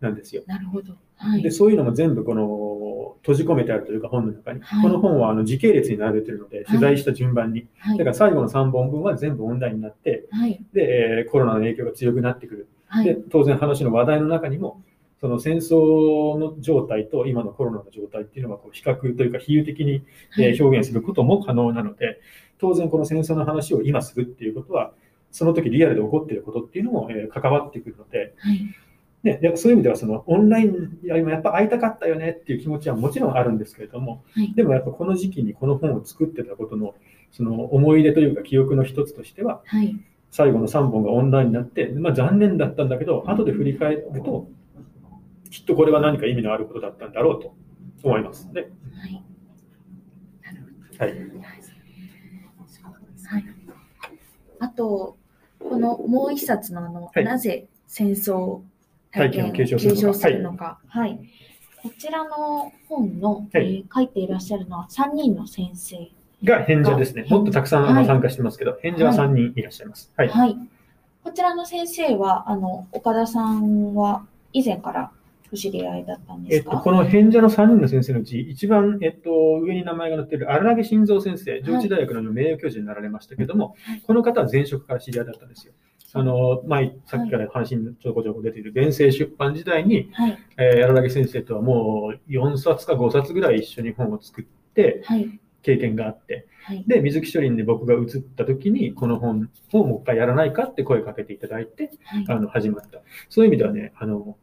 なんですよ。なるほど。はいで、。そういうのも全部この閉じ込めてあるというか本の中に、はいこの本はあの時系列に並べてるので、取材した順番に、はいだから最後の3本分は全部オンラインになって、はい。で、えーコロナの影響が強くなってくる。で、はい。当然話の話題の中にも、その戦争の状態と今のコロナの状態っていうのはこう比較というか比喩的にえー表現することも可能なので、当然この戦争の話を今するっていうことは、その時リアルで起こっていることっていうのも、えー関わってくるので、はい。ね、でそういう意味ではそのオンラインいや今やっぱ会いたかったよねっていう気持ちはもちろんあるんですけれども、はい。でもやっぱこの時期にこの本を作ってたことのその思い出というか記憶の一つとしては、はい。最後の3本がオンラインになって、まあ、残念だったんだけど、後で振り返ると、きっとこれは何か意味のあることだったんだろうと思います。ではい。あと、このもう一冊のあの、はいなぜ戦争体験を継承するのか継承するのか。はい。こちらの本の、はいえー書いていらっしゃるのは3人の先生。が返事ですね。もっとたくさん参加してますけど、返事は3人いらっしゃいます。はい。はい。こちらの先生は、あの、岡田さんは以前からお知り合いだったんでえっと、すか、この返事の3人の先生のうち、一番、えっと、上に名前が載っている荒木晋三先生、上智大学の名誉教授になられましたけども、はいこの方は前職から知り合いだったんですよ。あの、前、さっきから話にちょこちょこ出ている弁政出版時代に、はい。えー、荒木先生とはもう4冊か5冊ぐらい一緒に本を作ってはい。経験があって、はい。で、水木書林で僕が移った時に、この本をもう一回やらないかって声かけていただいて、はい。あの、始まった。そういう意味ではね、あの、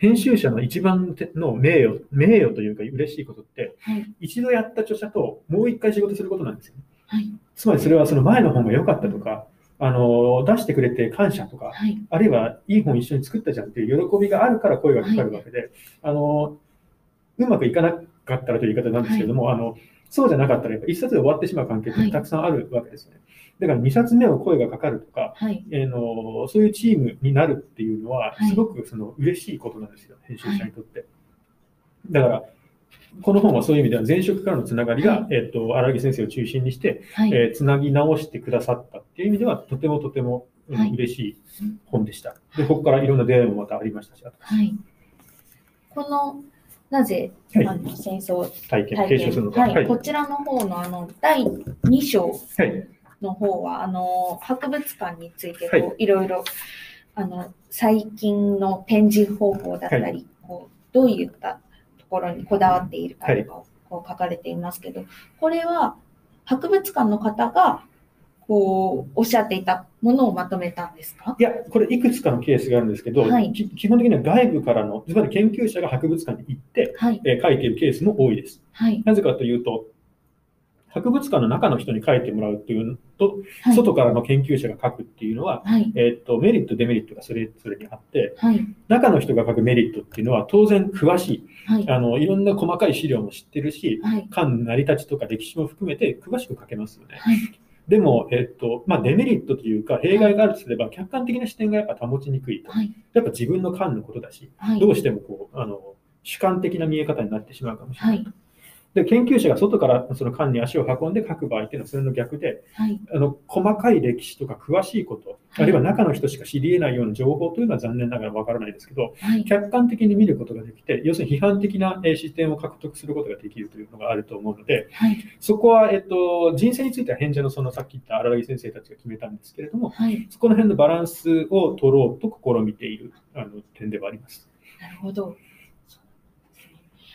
編集者の一番の名誉、名誉というか嬉しいことって、はい。一度やった著者ともう一回仕事することなんですよ。はい。つまりそれはその前の本が良かったとか、あの、出してくれて感謝とか、はい。あるいはいい本一緒に作ったじゃんっていう喜びがあるから声がかかるわけで、あの、うまくいかなかったらという言い方なんですけれども、あの、そうじゃなかったら、やっぱ1冊で終わってしまう関係ってたくさんあるわけですよね。だから2冊目を声がかかるとか、はい。えーのそういうチームになるっていうのはは、いすごくその嬉しいことなんですよ、編集者にとって。だから、この本はそういう意味では前職からのつながりが、はえっ、と、荒木先生を中心にして、はい。えーつなぎ直してくださったっていう意味では、とてもとても、うんはい嬉しい本でした。で、ここからいろんな出会いもまたありましたし、はい。この、なぜ、はいあの戦争体験、体継承するのか。験はい、こちらの方のあの第2章はい。の方はあの博物館についてはいこう、い、ろいろあの最近の展示方法だったり、はい。こうどういったところにこだわっているかとかをこう書かれていますけど、これは博物館の方がこうおっしゃっていたものをまとめたんですか？いや、これいくつかのケースがあるんですけど、はい。き基本的には外部からの、つまり研究者が博物館に行って、はい、えー書いているケースも多いです。はい、なぜかというと、博物館の中の人に書いてもらうっていうのと、はい、外からの研究者が書くっていうのは、はい、えーっと、メリット、デメリットがそれぞれにあって、はい、中の人が書くメリットっていうのは当然詳しい。はい、あの、いろんな細かい資料も知ってるし、はい、漢の成り立ちとか歴史も含めて詳しく書けますよね。はい、でも、えっと、まあ、デメリットというか、弊害があるとすれば、客観的な視点がやっぱ保ちにくいと。はい、やっぱ自分の漢のことだし、はい、どうしてもこう、あの、主観的な見え方になってしまうかもしれない。はい、で、研究者が外からその漢に足を運んで書く場合っていうのはそれの逆で、はい、あの、細かい歴史とか詳しいこと、はいあるいは中の人しか知り得ないような情報というのは残念ながらわからないですけど、はい、客観的に見ることができて、要するに批判的なえー視点を獲得することができるというのがあると思うので、はい、そこは、えっと、人生については返事のそのさっき言った荒木先生たちが決めたんですけれども、はい。そこの辺のバランスを取ろうと試みているあの点ではあります。なるほど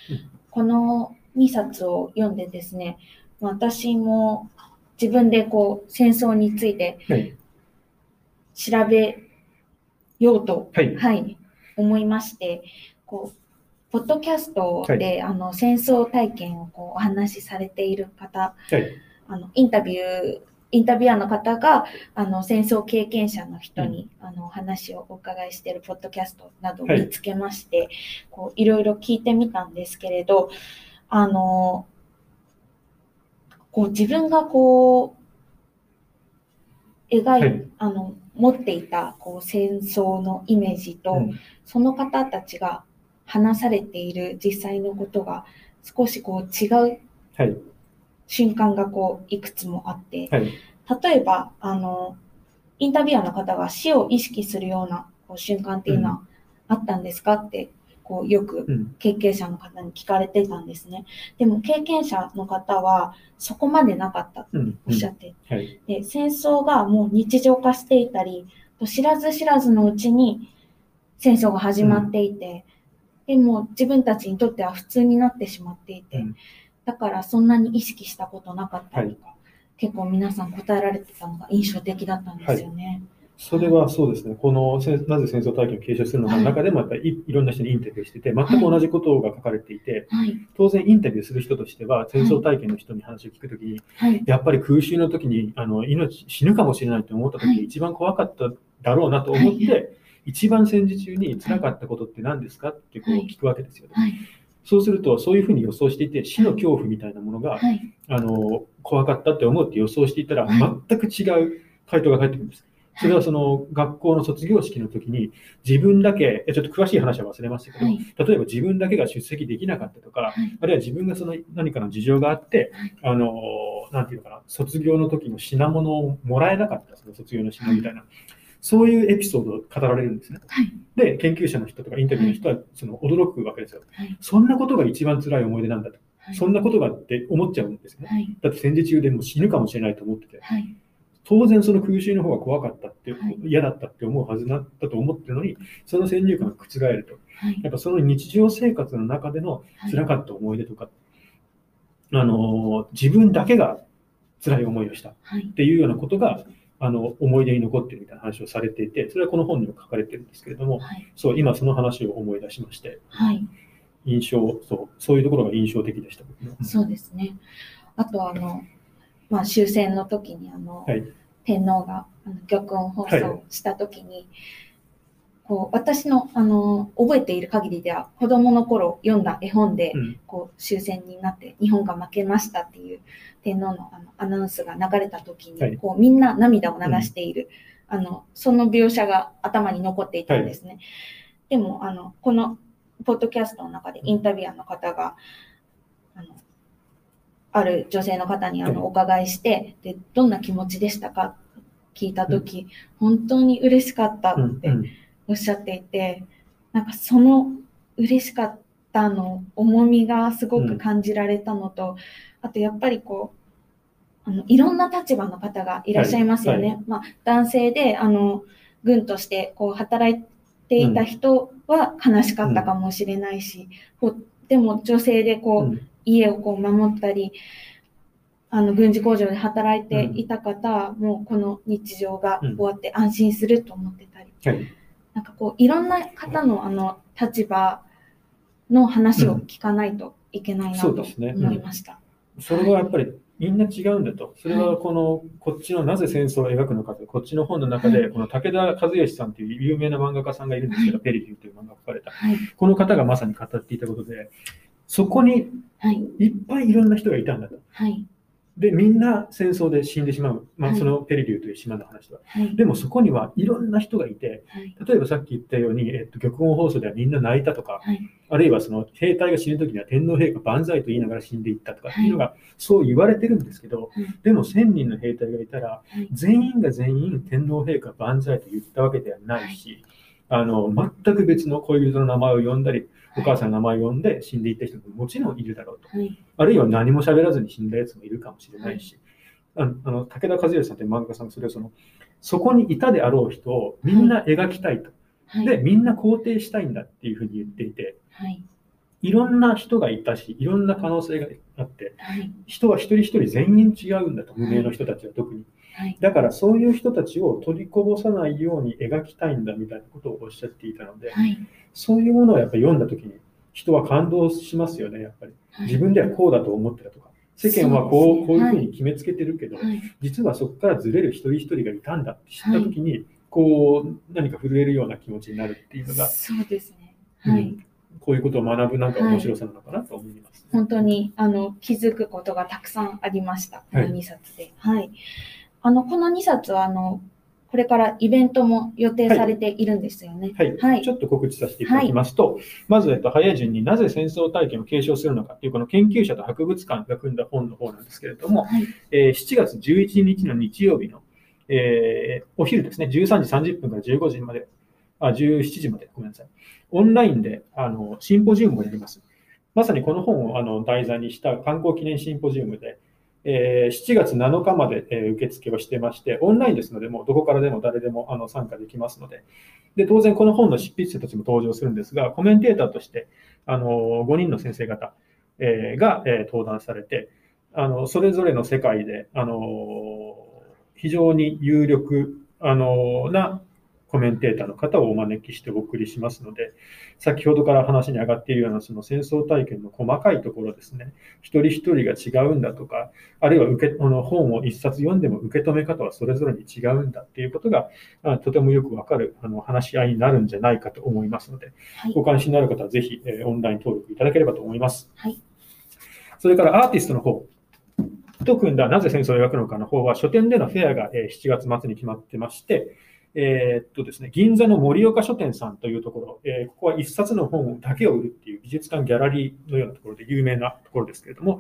うん。この2冊を読んでですね、私も自分でこう戦争についてはい。調べようと、はい。はい、思いまして、こう、ポッドキャストで、あの戦争体験をこうお話しされている方、はい。あのインタビュー、インタビュアーの方があの戦争経験者の人に、あのお話をお伺いしているポッドキャストなどをはい見つけまして、こういろいろ聞いてみたんですけれど、あの、こう自分がこう、描い、はいあの、持っていたこう戦争のイメージと、うんその方たちが話されている実際のことが少しこう違うはい。瞬間がこういくつもあって、はい。例えば、あの、インタビュアーの方が死を意識するようなこう瞬間っていうのはあったんですかって、こうよくうん。経験者の方に聞かれてたんですね。でも経験者の方はそこまでなかったとうん。おっしゃって、はい。で、戦争がもう日常化していたり、知らず知らずのうちに戦争が始まっていて、でも自分たちにとっては普通になってしまっていて、うんだからそんなに意識したことなかったりとか、結構皆さん答えられてたのが印象的だったんですよね。それはそうですね。このせなぜ戦争体験を継承するのかの中でもやっぱりいいろんな人にインタビューしてて、全く同じことが書かれていて、はい、当然インタビューする人としては、戦争体験の人に話を聞くときに、はい、やっぱり空襲の時にあの命死ぬかもしれないと思った時はい。に一番怖かっただろうなと思って、は一番戦時中に辛かったことって何ですかってこうはい。聞くわけですよね。はい、そうすると、そういうふうに予想していて、死の恐怖みたいなものが、はい、あの怖かったって思うって予想していたら、はい。全く違う回答が返ってくるんです。それはその学校の卒業式の時に自分だけ、えちょっと詳しい話は忘れましたけど、はい。例えば自分だけが出席できなかったとか、はい。あるいは自分がその何かの事情があって、はい。あの、なんていうのかな、卒業の時の品物をもらえなかった、その卒業の品みたいな、そういうエピソードを語られるんですね。はい、で、研究者の人とかインタビューの人はその驚くわけですよ。はい、そんなことが一番辛い思い出なんだと。はい、そんなことがって思っちゃうんですよね。はい、だって戦時中でもう死ぬかもしれないと思ってて、はい、当然その空襲の方が怖かったって、はい嫌だったって思うはずだったと思ってるのに、その先入観が覆ると。はい、やっぱその日常生活の中での辛かった思い出とか、あの自分だけが辛い思いをしたっはい、ていうようなことがあの思い出に残っているみたいな話をされていて、それはこの本にも書かれてるんですけれども、はい、そう今その話を思い出しまして、はい、印象そうそういうところが印象的でした。そうですね。あとあの、まあ、終戦の時にあの、はい。天皇があの玉音放送した時に、こう私のあの覚えている限りでは子供の頃読んだ絵本で、うん。こう終戦になって日本が負けましたっていう天皇のあのアナウンスが流れた時に、はい。こうみんな涙を流している、あのその描写が頭に残っていたんですね。でもあのこのポッドキャストの中でインタビュアーの方が、あのある女性の方にあはいのお伺いして、でどんな気持ちでしたか？聞いた時、本当に嬉しかったっておっしゃっていて、なんかその嬉しかったの重みがすごく感じられたのと、あとやっぱりこうあのいろんな立場の方がいらっしゃいますよね。はい。まあ、男性であの軍としてこう働いていた人は悲しかったかもしれないし、こうでも女性でこう、うん家をこう守ったりあの軍事工場で働いていた方は、もうこの日常が終わって安心すると思ってたり、はい。なんかこういろんな方のあの立場の話を聞かないといけないなと思いました。それはやっぱりみんな違うんだと。それはこの、こっちのなぜ戦争を描くのかという、こっちの本の中で、はい。この武田和義さんという有名な漫画家さんがいるんですけど、ペリリューという漫画を描かれた。はい、この方がまさに語っていたことで、そこにはい、いっぱいいろんな人がいたんだと。はい、で、みんな戦争で死んでしまう。まあ、はい。そのペリリューという島の話は。はい、でもそこにはいろんな人がいて、はい、例えばさっき言ったように、えっと、玉音放送ではみんな泣いたとか、はい、あるいはその兵隊が死ぬときには天皇陛下万歳と言いながら死んでいったとかっていうのがそう言われてるんですけど、はい。でも1000人の兵隊がいたらはい。全員が全員天皇陛下万歳と言ったわけではないし、あの全く別の恋人の名前を呼んだり、お母さんの名前を呼んで死んでいった人ももちろんいるだろうと。はい、あるいは何も喋らずに死んだやつもいるかもしれないし、あのあの武田和義さんという漫画家さんがそれをそのそこにいたであろう人をみんな描きたいと。はい、で、みんな肯定したいんだっていうふうに言っていて、はい、いろんな人がいたし、いろんな可能性があって、はい、人は一人一人全員違うんだと、無名の人たちは特に。はい、だからそういう人たちを取りこぼさないように描きたいんだみたいなことをおっしゃっていたので、はい、そういうものをやっぱり読んだときに人は感動しますよね、やっぱり。自分ではこうだと思ってたとか、世間はこそうねうこういうふうはいに決めつけてるけど、はい、実はそこからずれる一人一人がいたんだって知ったときに、こう何か震えるような気持ちになるっていうのが、そうですね。はい。うんこういうことを学ぶなんか面白さなのかなと思います。本当にあの気づくことがたくさんありました。このはい2冊で。はい。あの、この2冊は、あの、これからイベントも予定されているんですよね。はい、はいちょっと告知させていただきますと、まず、えっと、早い順になぜ戦争体験を継承するのかという、この研究者と博物館が組んだ本の方なんですけれども、はい。えー7月11日の日曜日の、えーお昼ですね、13時30分から15時まで、あ、17時まで、ごめんなさい。オンラインで、あの、シンポジウムをやります。まさにこの本をあの題材にした観光記念シンポジウムで、え7月7日まで、え受付をしてまして、オンラインですので、もうどこからでも誰でもあの参加できますので、で当然この本の執筆者たちも登場するんですが、コメンテーターとしてあの5人の先生方、えが、え登壇されて、あのそれぞれの世界であの非常に有力あのなコメンテーターの方をお招きしてお送りしますので、先ほどから話に上がっているようなその戦争体験の細かいところですね、一人一人が違うんだとか、あるいは受けあの本を一冊読んでも受け止め方はそれぞれに違うんだっていうことがあとてもよくわかるあの話し合いになるんじゃないかと思いますので、はい。ご関心のある方はぜひ、えーオンライン登録いただければと思います。はい。それからアーティストの方。と組んだなぜ戦争を描くのかの方は書店でのフェアが、えー7月末に決まってまして、えーっとですね、銀座の森岡書店さんというところ、えーここは一冊の本だけを売るっていう美術館ギャラリーのようなところで有名なところですけれども、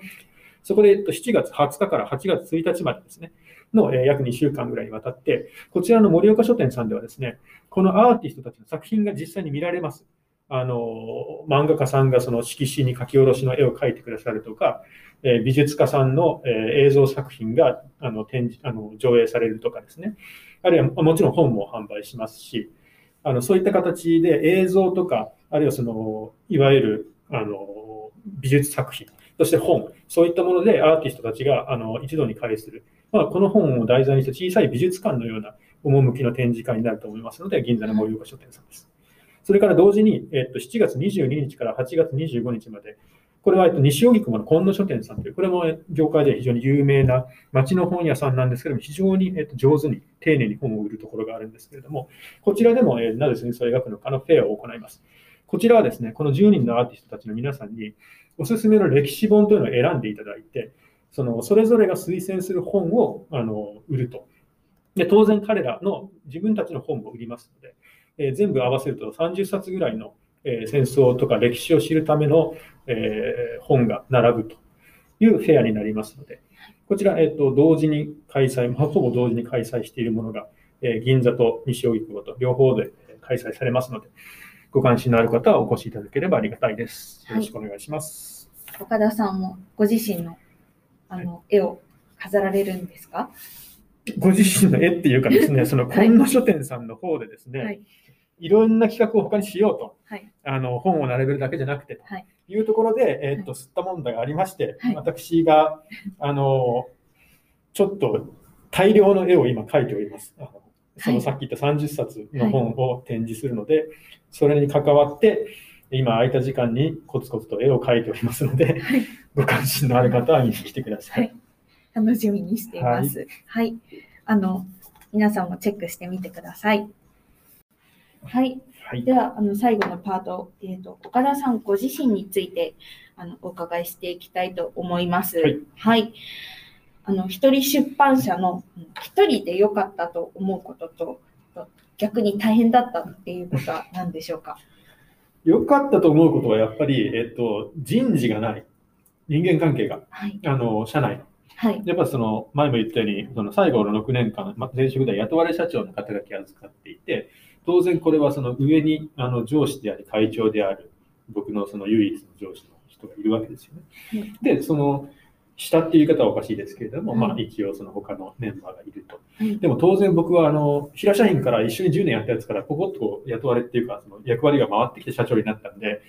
そこで、えっと、7月20日から8月1日までですね、の、約2週間ぐらいにわたって、こちらの森岡書店さんではですね、このアーティストたちの作品が実際に見られます。あの、漫画家さんがその色紙に書き下ろしの絵を描いてくださるとか、えー美術家さんの、えー映像作品があの展示あの上映されるとかですね、あるいはもちろん本も販売しますし、あのそういった形で映像とか、あるいはそのいわゆるあの美術作品、そして本、そういったものでアーティストたちがあの一度に会する、まあ、この本を題材にした小さい美術館のような趣の展示会になると思いますので、銀座の森岡書店さんです。それから同時に、えっと、7月22日から8月25日まで、これは、えっと、西荻窪の今野書店さんという、これも業界では非常に有名な町の本屋さんなんですけれども、非常に、えっと、上手に、丁寧に本を売るところがあるんですけれども、こちらでも、えなぜ戦争を描くのかのフェアを行います。こちらはですね、この10人のアーティストたちの皆さんに、おすすめの歴史本というのを選んでいただいて、そのそれぞれが推薦する本をあの売ると。で当然彼らの自分たちの本も売りますので、えー全部合わせると30冊ぐらいの、えー戦争とか歴史を知るための、えー本が並ぶというフェアになりますので、こちら、えっと同時に開催、まあほぼ同時に開催しているものが、えー銀座と西荻窪と両方でえー開催されますので、ご関心のある方はお越しいただければありがたいです。よろしくお願いします。岡田さんもご自身のあの絵を飾られるんですか？ご自身の絵っていうかですね、そのはい。今野書店さんの方でですね、はいい、ろんな企画を他にしようと、はい。あの本を並べるだけじゃなくてはい。というところで、えーっと吸った問題がありまして、はい。私があのちょっと大量の絵を今描いております。そのさっき言った30冊の本を展示するので、それに関わって、今空いた時間にコツコツと絵を描いておりますので、はい。ご関心のある方は見に来てください。はい。楽しみにしています。はい。あの、皆さんもチェックしてみてください。はい。はいでは、あの、最後のパート、えっ、と、岡田さんご自身について、あの、お伺いしていきたいと思います。はい。はい。あの、一人出版社のうん一人で良かったと思うことと、と逆に大変だったっていうことは何でしょうか？良かったと思うことはやっぱり、えっと、人事がない。人間関係が。はい。あの、社内の。はい。やっぱその、前も言ったように、その最後の6年間、ま前職では雇われ社長の肩書きを預かっていて、当然これはその上にあの上司であり会長である僕のその唯一の上司の人がいるわけですよね。はいで、その下っていう言い方はおかしいですけれども、はいまあ一応その他のメンバーがいると。はいでも当然僕はあの平社員から一緒に10年やったやつからポコッと雇われっていうかその役割が回ってきて社長になったんで、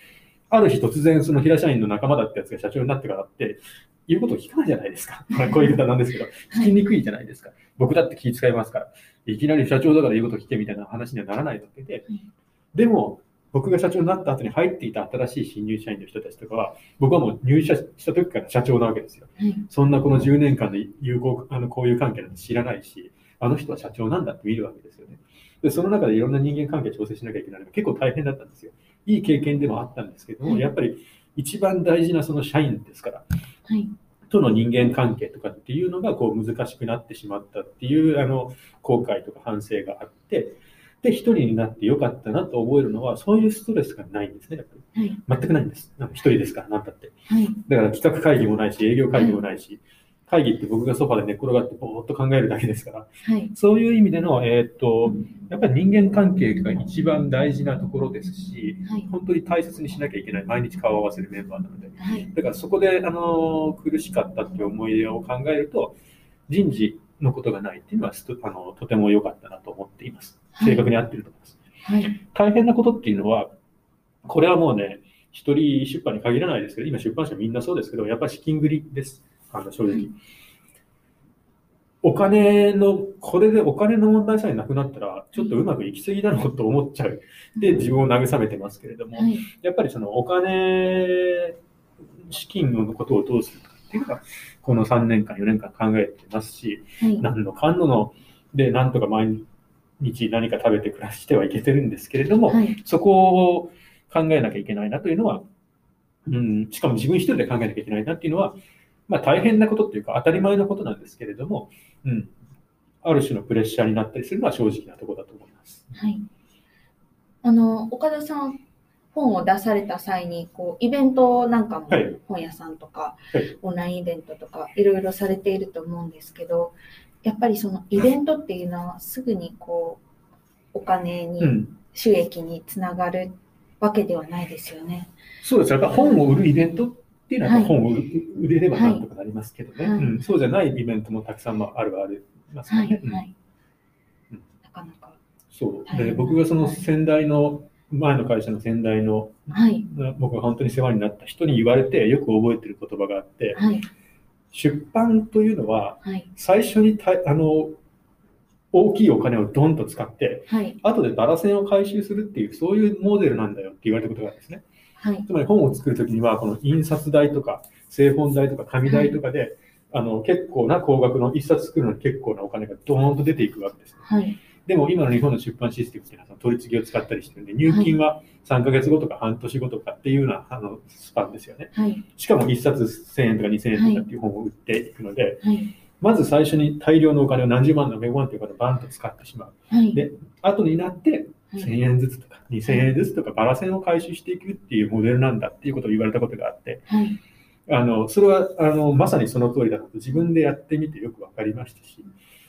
ある日突然その平社員の仲間だったやつが社長になってからって、言うことを聞かないじゃないですか。まあこういう言い方なんですけど、聞きにくいじゃないですか。僕だって気遣いますから、いきなり社長だから言うこと聞けみたいな話にはならないわけでうん、でも、僕が社長になった後に入っていた新しい新入社員の人たちとかは、僕はもう入社した時から社長なわけですよ。はい。そんなこの10年間で友好、あの、こういう関係なんて知らないし、あの人は社長なんだって見るわけですよね。で、その中でいろんな人間関係調整しなきゃいけないのが結構大変だったんですよ。いい経験でもあったんですけども、はいやっぱり一番大事なその社員ですから、はい。との人間関係とかっていうのがこう難しくなってしまったっていうあの後悔とか反省があって、で、一人になってよかったなと思えるのは、そういうストレスがないんですね。はい。全くないんです。一人ですから、なんだって。はい。だから企画会議もないし、営業会議もないし、会議って僕がソファで寝っ転がってぼーっと考えるだけですから、はい。そういう意味での、えーっと、やっぱり人間関係が一番大事なところですし、はい。本当に大切にしなきゃいけない、毎日顔を合わせるメンバーなので、はい。だからそこで、あの、苦しかったっていう思い出を考えると、人事のことがないっていうのはすとあのとても良かったなと思っています。はい正確に合ってると思います。はい。大変なことっていうのは、これはもうね、一人出版に限らないですけど、今出版社みんなそうですけど、やっぱり資金繰りです。あの正直。はいお金の、これでお金の問題さえなくなったら、ちょっとうまくいき過ぎだろうと思っちゃう。で、自分を慰めてますけれども、はい。やっぱりそのお金、資金のことをどうするかっていうのが、この3年間、4年間考えてますし、はい。何のかんのので、なんとか毎日何か食べて暮らしてはいけてるんですけれども、はい。そこを考えなきゃいけないなというのは、うん、しかも自分一人で考えなきゃいけないなっていうのは、まあ大変なことっていうか当たり前のことなんですけれども、うん、ある種のプレッシャーになったりするのは正直なところだと思います。はい。あの、岡田さん、本を出された際に、こう、イベントなんかもはい、本屋さんとか、はいオンラインイベントとか、いろいろされていると思うんですけど、やっぱりそのイベントっていうのは、すぐにこう、お金に、うん、収益につながるわけではないですよね。そうです。やっぱ本を売るイベントっていうのは本を売売れればなんとかなりますけどね、はいうん。そうじゃないイベントもたくさんあるはありますよはいね。。なかなか。そう。で、僕がその先代の、前の会社の先代の、はい。僕が本当に世話になった人に言われてよく覚えてる言葉があって、はい。出版というのははい。最初にたあの大きいお金をドンと使って、はい。後でバラ線を回収するっていう、そういうモデルなんだよって言われたことがあるんですね。はい。つまり本を作るときには、この印刷代とか、製本代とか、紙代とかで、あの結構な高額の一冊作るのに結構なお金がドーンと出ていくわけです。はい。でも今の日本の出版システムっていうのは取り次ぎを使ったりしてるんで、入金は3ヶ月後とか半年後とかっていうようなあのスパンですよね。はい。しかも1冊1000円とか2000円とかっていう本を売っていくので、はい。まず最初に大量のお金を何十万のメゴンというお金をバンと使ってしまう。はい。で後になってはい1000円ずつとか2000円ずつとかバラ線を回収していくっていうモデルなんだっていうことを言われたことがあって、はい。あのそれはあのまさにその通りだなと自分でやってみてよく分かりましたし、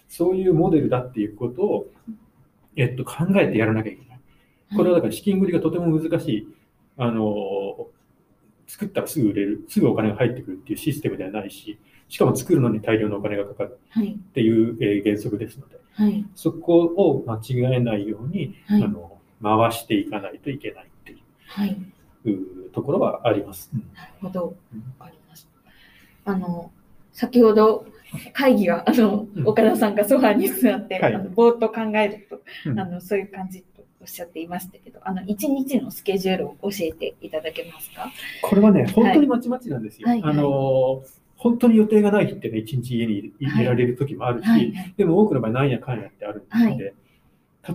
そういうモデルだっていうことを、えっと、考えてやらなきゃいけない。これはだから資金繰りがとても難しい、あの作ったらすぐ売れる、すぐお金が入ってくるっていうシステムではないし、しかも作るのに大量のお金がかかるはい。っていう、えー原則ですので、はい。そこを間違えないように、はいあの回していかないといけないっていはい。ううところはあります。うんなるほど。わかりました。あの、先ほど会議は、あの、うん岡田さんがソファに座って、はいあのぼーっと考えると、うんあの、そういう感じっしゃっていましたけど、あの、一日のスケジュールを教えていただけますか？これはね、本当にまちまちなんですよ。はいはいあの本当に予定がない日ってね、一日家にいはいいられる時もあるし、はい。はい。でも多くの場合、なんやかんやってあるんで、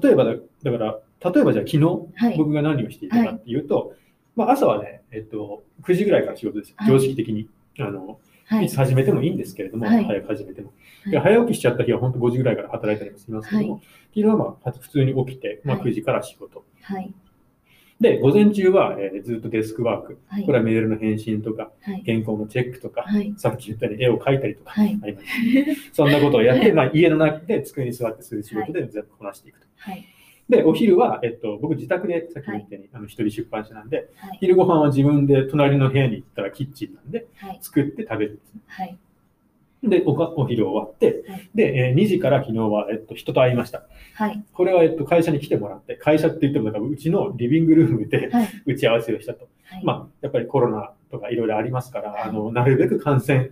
例えばだ、だから、例えばじゃあ昨日、はい。僕が何をしていたかっていうと、まあ、朝はね、えっと、9時ぐらいから仕事です常識的に。あの、はいいつ始めてもいいんですけれども、はい早く始めても。はいで早起きしちゃった日は本当5時ぐらいから働いたりもしますけども、は昨日はまあ普通に起きて、まあ、はい9時から仕事。はい。で、午前中は、えーずっとデスクワーク。はい。これはメールの返信とか、はい。原稿のチェックとか、はい。さっき言ったように絵を描いたりとか、はい。ありますそんなことをやって、まあ、家の中で机に座ってする仕事で全部こなしていくと。はい。で、お昼は、えっと、僕自宅で、さっきも言ったように、あの一人出版社なんで、はい。昼ご飯は自分で隣の部屋に行ったらキッチンなんで、はい。作って食べるんですね。はい。で、おかお昼終わってはい、で、えー2時から昨日は、えっと、人と会いました。はい。これは、えっと、会社に来てもらって、会社って言っても、なんかうちのリビングルームではい。打ち合わせをしたと。はい。まあ、やっぱりコロナとかいろいろありますから、はいあの、なるべく感染、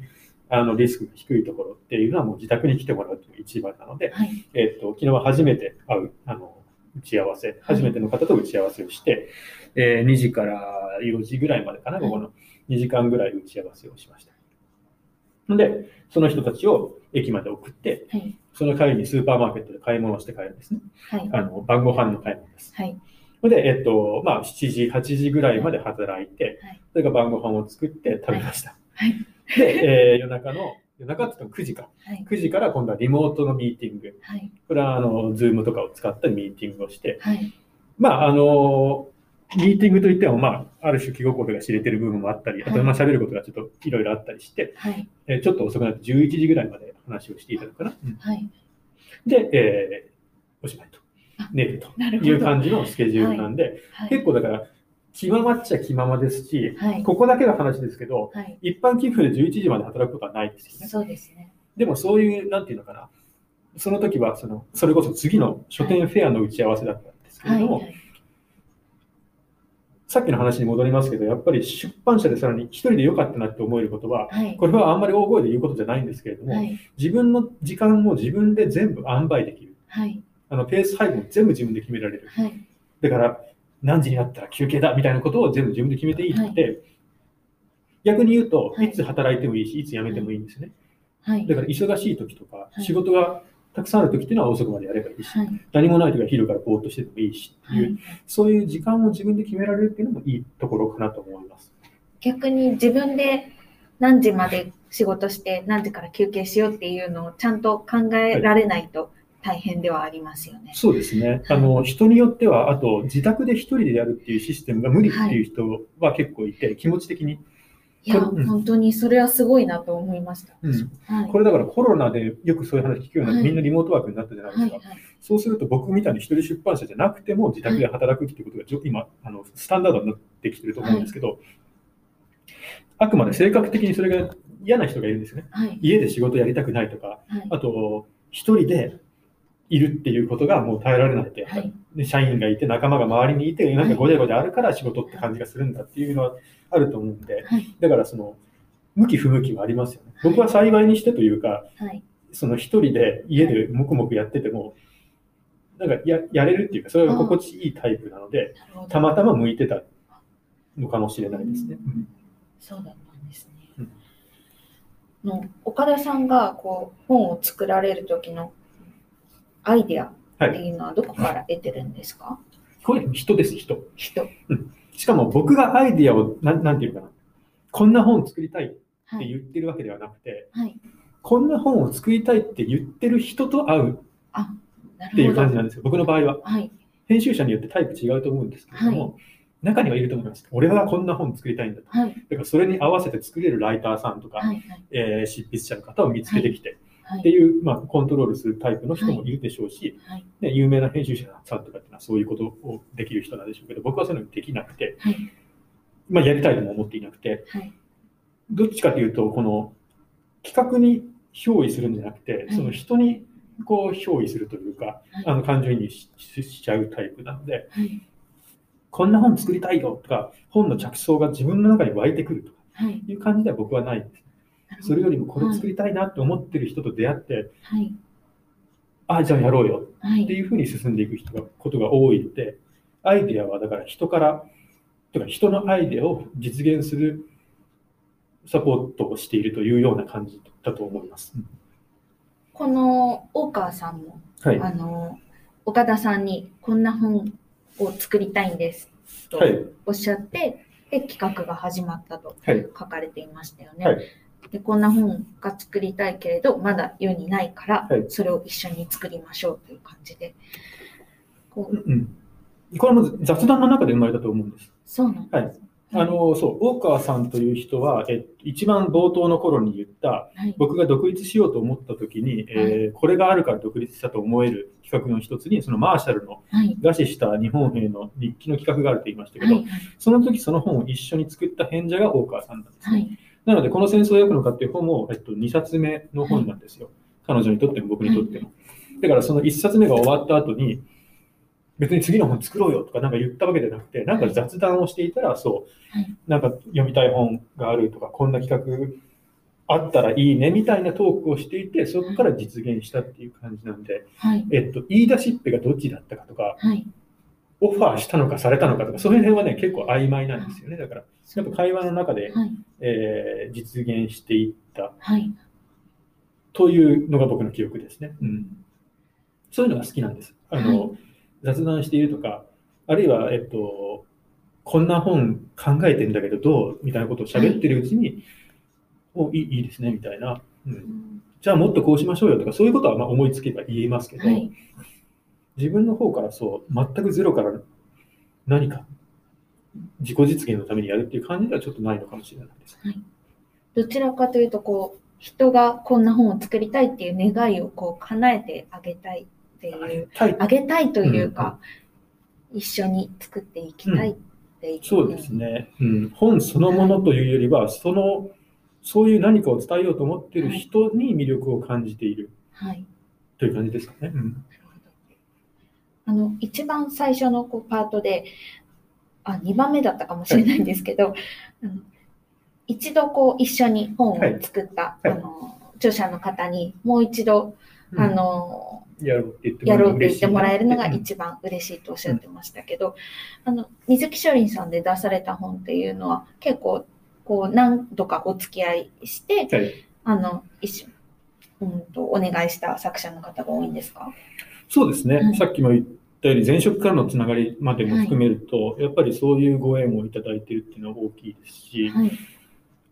あの、リスクが低いところっていうのはもう自宅に来てもらうというのが一番なので、はい。えっと、昨日は初めて会う、あの、打ち合わせ、初めての方と打ち合わせをして、えー2時から4時ぐらいまでかな、はい午後の2時間ぐらい打ち合わせをしました。で、その人たちを駅まで送って、はい。その帰りにスーパーマーケットで買い物をして帰るんですね。はい。あの、晩ご飯の買い物です。はい。で、えっと、まあ、7時、8時ぐらいまで働いて、はいそれから晩ご飯を作って食べました。はい。で、えー夜中の、夜中って言っても9時か。はい。9時から今度はリモートのミーティング。はい。これは、あの、 Zoom とかを使ったミーティングをして、はい。まあ、あの、ミーティングといっても、まあ、ある種気心が知れてる部分もあったり、あと、まあ、喋ることがちょっといろいろあったりして、はい。えーちょっと遅くなって11時ぐらいまで話をしていたのかな。うんはい。で、えーおしまいとあ。寝ると。いう感じのスケジュールなんで、はい。結構だから、気ままっちゃ気ままですし、はい。ここだけの話ですけど、はい。一般寄付で11時まで働くことはないですよね。そうですね。でもそういう、なんていうのかな、その時はその、それこそ次の書店フェアの打ち合わせだったんですけれはい。ども、はい。さっきの話に戻りますけど、やっぱり出版社でさらに一人で良かったなって思えることは、はい。これはあんまり大声で言うことじゃないんですけれども、はい。自分の時間も自分で全部塩梅できる。はい。あのペース配分も全部自分で決められる。はい。だから、何時になったら休憩だみたいなことを全部自分で決めていいって、逆に言うと、はいいつ働いてもいいし、いつ辞めてもいいんですね。はい。だから忙しい時とか、い仕事がたくさんある時っていうのは遅くまでやればいいし、はい。何もない時は昼からぼーっとしててもいいしっていう、はい。そういう時間を自分で決められるっていうのもいいところかなと思います。逆に自分で何時まで仕事して何時から休憩しようっていうのをちゃんと考えられないと大変ではありますよね。そうですね。あの、人によっては、あと、自宅で一人でやるっていうシステムが無理っていう人は結構いて、気持ち的に。いや、うん本当にそれはすごいなと思いました。うんはい。これだからコロナでよくそういう話聞くようになって、はいみんなリモートワークになったじゃないですはい。か。はい。そうすると僕みたいに一人出版社じゃなくても自宅で働くっていうことがじょ今、あのスタンダードになってきてると思うんですけど、あくまで性格的にそれが嫌な人がいるんですよね。はい。家で仕事やりたくないとか、はい。あと、一人でいるっていうことがもう耐えられないって、はい。で社員がいて、仲間が周りにいて、なんかごちゃごちゃあるから仕事って感じがするんだっていうのはあると思うんで、はい。だからその、向き不向きはありますよね。僕は幸いにしてというか、はい。その一人で家で黙々やってても、なんかややれるっていうか、それが心地いいタイプなので。たまたま向いてたのかもしれないですね。そうだったんですね。うんの岡田さんがこう本を作られる時のアイデアっていうのはどこから得てるんですか、これ人です、人。人。しかも僕がアイディアを、なんなんていうかな、こんな本作りたいってはい。言ってるわけではなくて、はい。こんな本を作りたいって言ってる人と会うっていう。感じなんですよ。僕の場合は。はい。編集者によってタイプ違うと思うんですけれども、中にはいると思います。俺はこんな本作りたいんだと。はい。だからそれに合わせて作れるライターさんとか、はい。はい。えー執筆者の方を見つけてきて、はい。っていう、まあ、コントロールするタイプの人もいるでしょうし、はい。ね、有名な編集者さんとかっていうのはそういうことをできる人なんでしょうけど、僕はそういうのできなくて、はい。まあ、やりたいとも思っていなくて、はい。どっちかというと、この企画に憑依するんじゃなくて、はいその人にこう憑依するというか、はいあの感情移入しちゃうタイプなので、はい。こんな本作りたいよとか、本の着想が自分の中に湧いてくるとかはい。いう感じでは僕はないんです。それよりもこれ作りたいなって思ってる人と出会って、はい。あじゃあやろうよはい。っていうふうに進んでいく人がことが多いので、アイデアはだから人から、とか人のアイデアを実現するサポートをしているというような感じだと思います。この大川さんも、はい。あの、岡田さんにこんな本を作りたいんですとはい。おっしゃって、で、企画が始まったとはい。書かれていましたよね。はいでこんな本が作りたいけれど、まだ世にないから、はいそれを一緒に作りましょうという感じで。こううん。これも雑談の中で生まれたと思うんです。そうなんです。あの、そう、大川さんという人は、え一番冒頭の頃に言った、はい、僕が独立しようと思った時に、えーこれがあるから独立したと思える企画の一つに、そのマーシャルのはい、餓死した日本兵の日記の企画があると言いましたけど、はい、その時その本を一緒に作った編者が大川さんなんです、ねはい、なので、この戦争を焼くのかっていう本も、えっと、2冊目の本なんですよ。彼女にとっても僕にとっても。だからその1冊目が終わった後に、別に次の本作ろうよとかなんか言ったわけじゃなくて、なんか雑談をしていたら、そう、はいなんか読みたい本があるとか、こんな企画あったらいいねみたいなトークをしていて、そこから実現したっていう感じなんで、はい、えっと、言い出しっぺがどっちだったかとか、はい。オファーしたのかされたのかとか、そういう辺はね、結構曖昧なんですよね。だから、やっぱ会話の中で、はい、えー実現していったはい、というのが僕の記憶ですね。うん、そういうのが好きなんです。あの、は雑談しているとか、あるいは、えっと、こんな本考えてんだけどどうみたいなことを喋ってるうちに、おいいいいですね、みたいな、うん。じゃあもっとこうしましょうよとか、そういうことはまあ思いつけば言えますけど、はい、自分の方からそう、全くゼロから何か自己実現のためにやるっていう感じではちょっとないのかもしれないです。どちらかというと、こう、人がこんな本を作りたいっていう願いをこう叶えてあげたいっていう、はい、あげたいというか、一緒に作っていきたいっていう。そうですね、うん。本そのものというよりは、その、そういう何かを伝えようと思っている人に魅力を感じているはい。という感じですかね。うん、あの、一番最初のこうパートで、あ、2番目だったかもしれないんですけど、あの一度こう一緒に本を作った、はい。あの著者の方にもう一度、あのやろうって言ってやろうって言ってもらえるのがうん。一番嬉しいとおっしゃってましたけど、あの水木書林さんで出された本っていうのは結構こう何度かお付き合いして、はい。あの一緒うんとお願いした作者の方が多いんですか？そうですね、はいさっきも言ったように、前職からのつながりまでも含めると、やっぱりそういうご縁をいただいているっていうのは大きいですし、はい。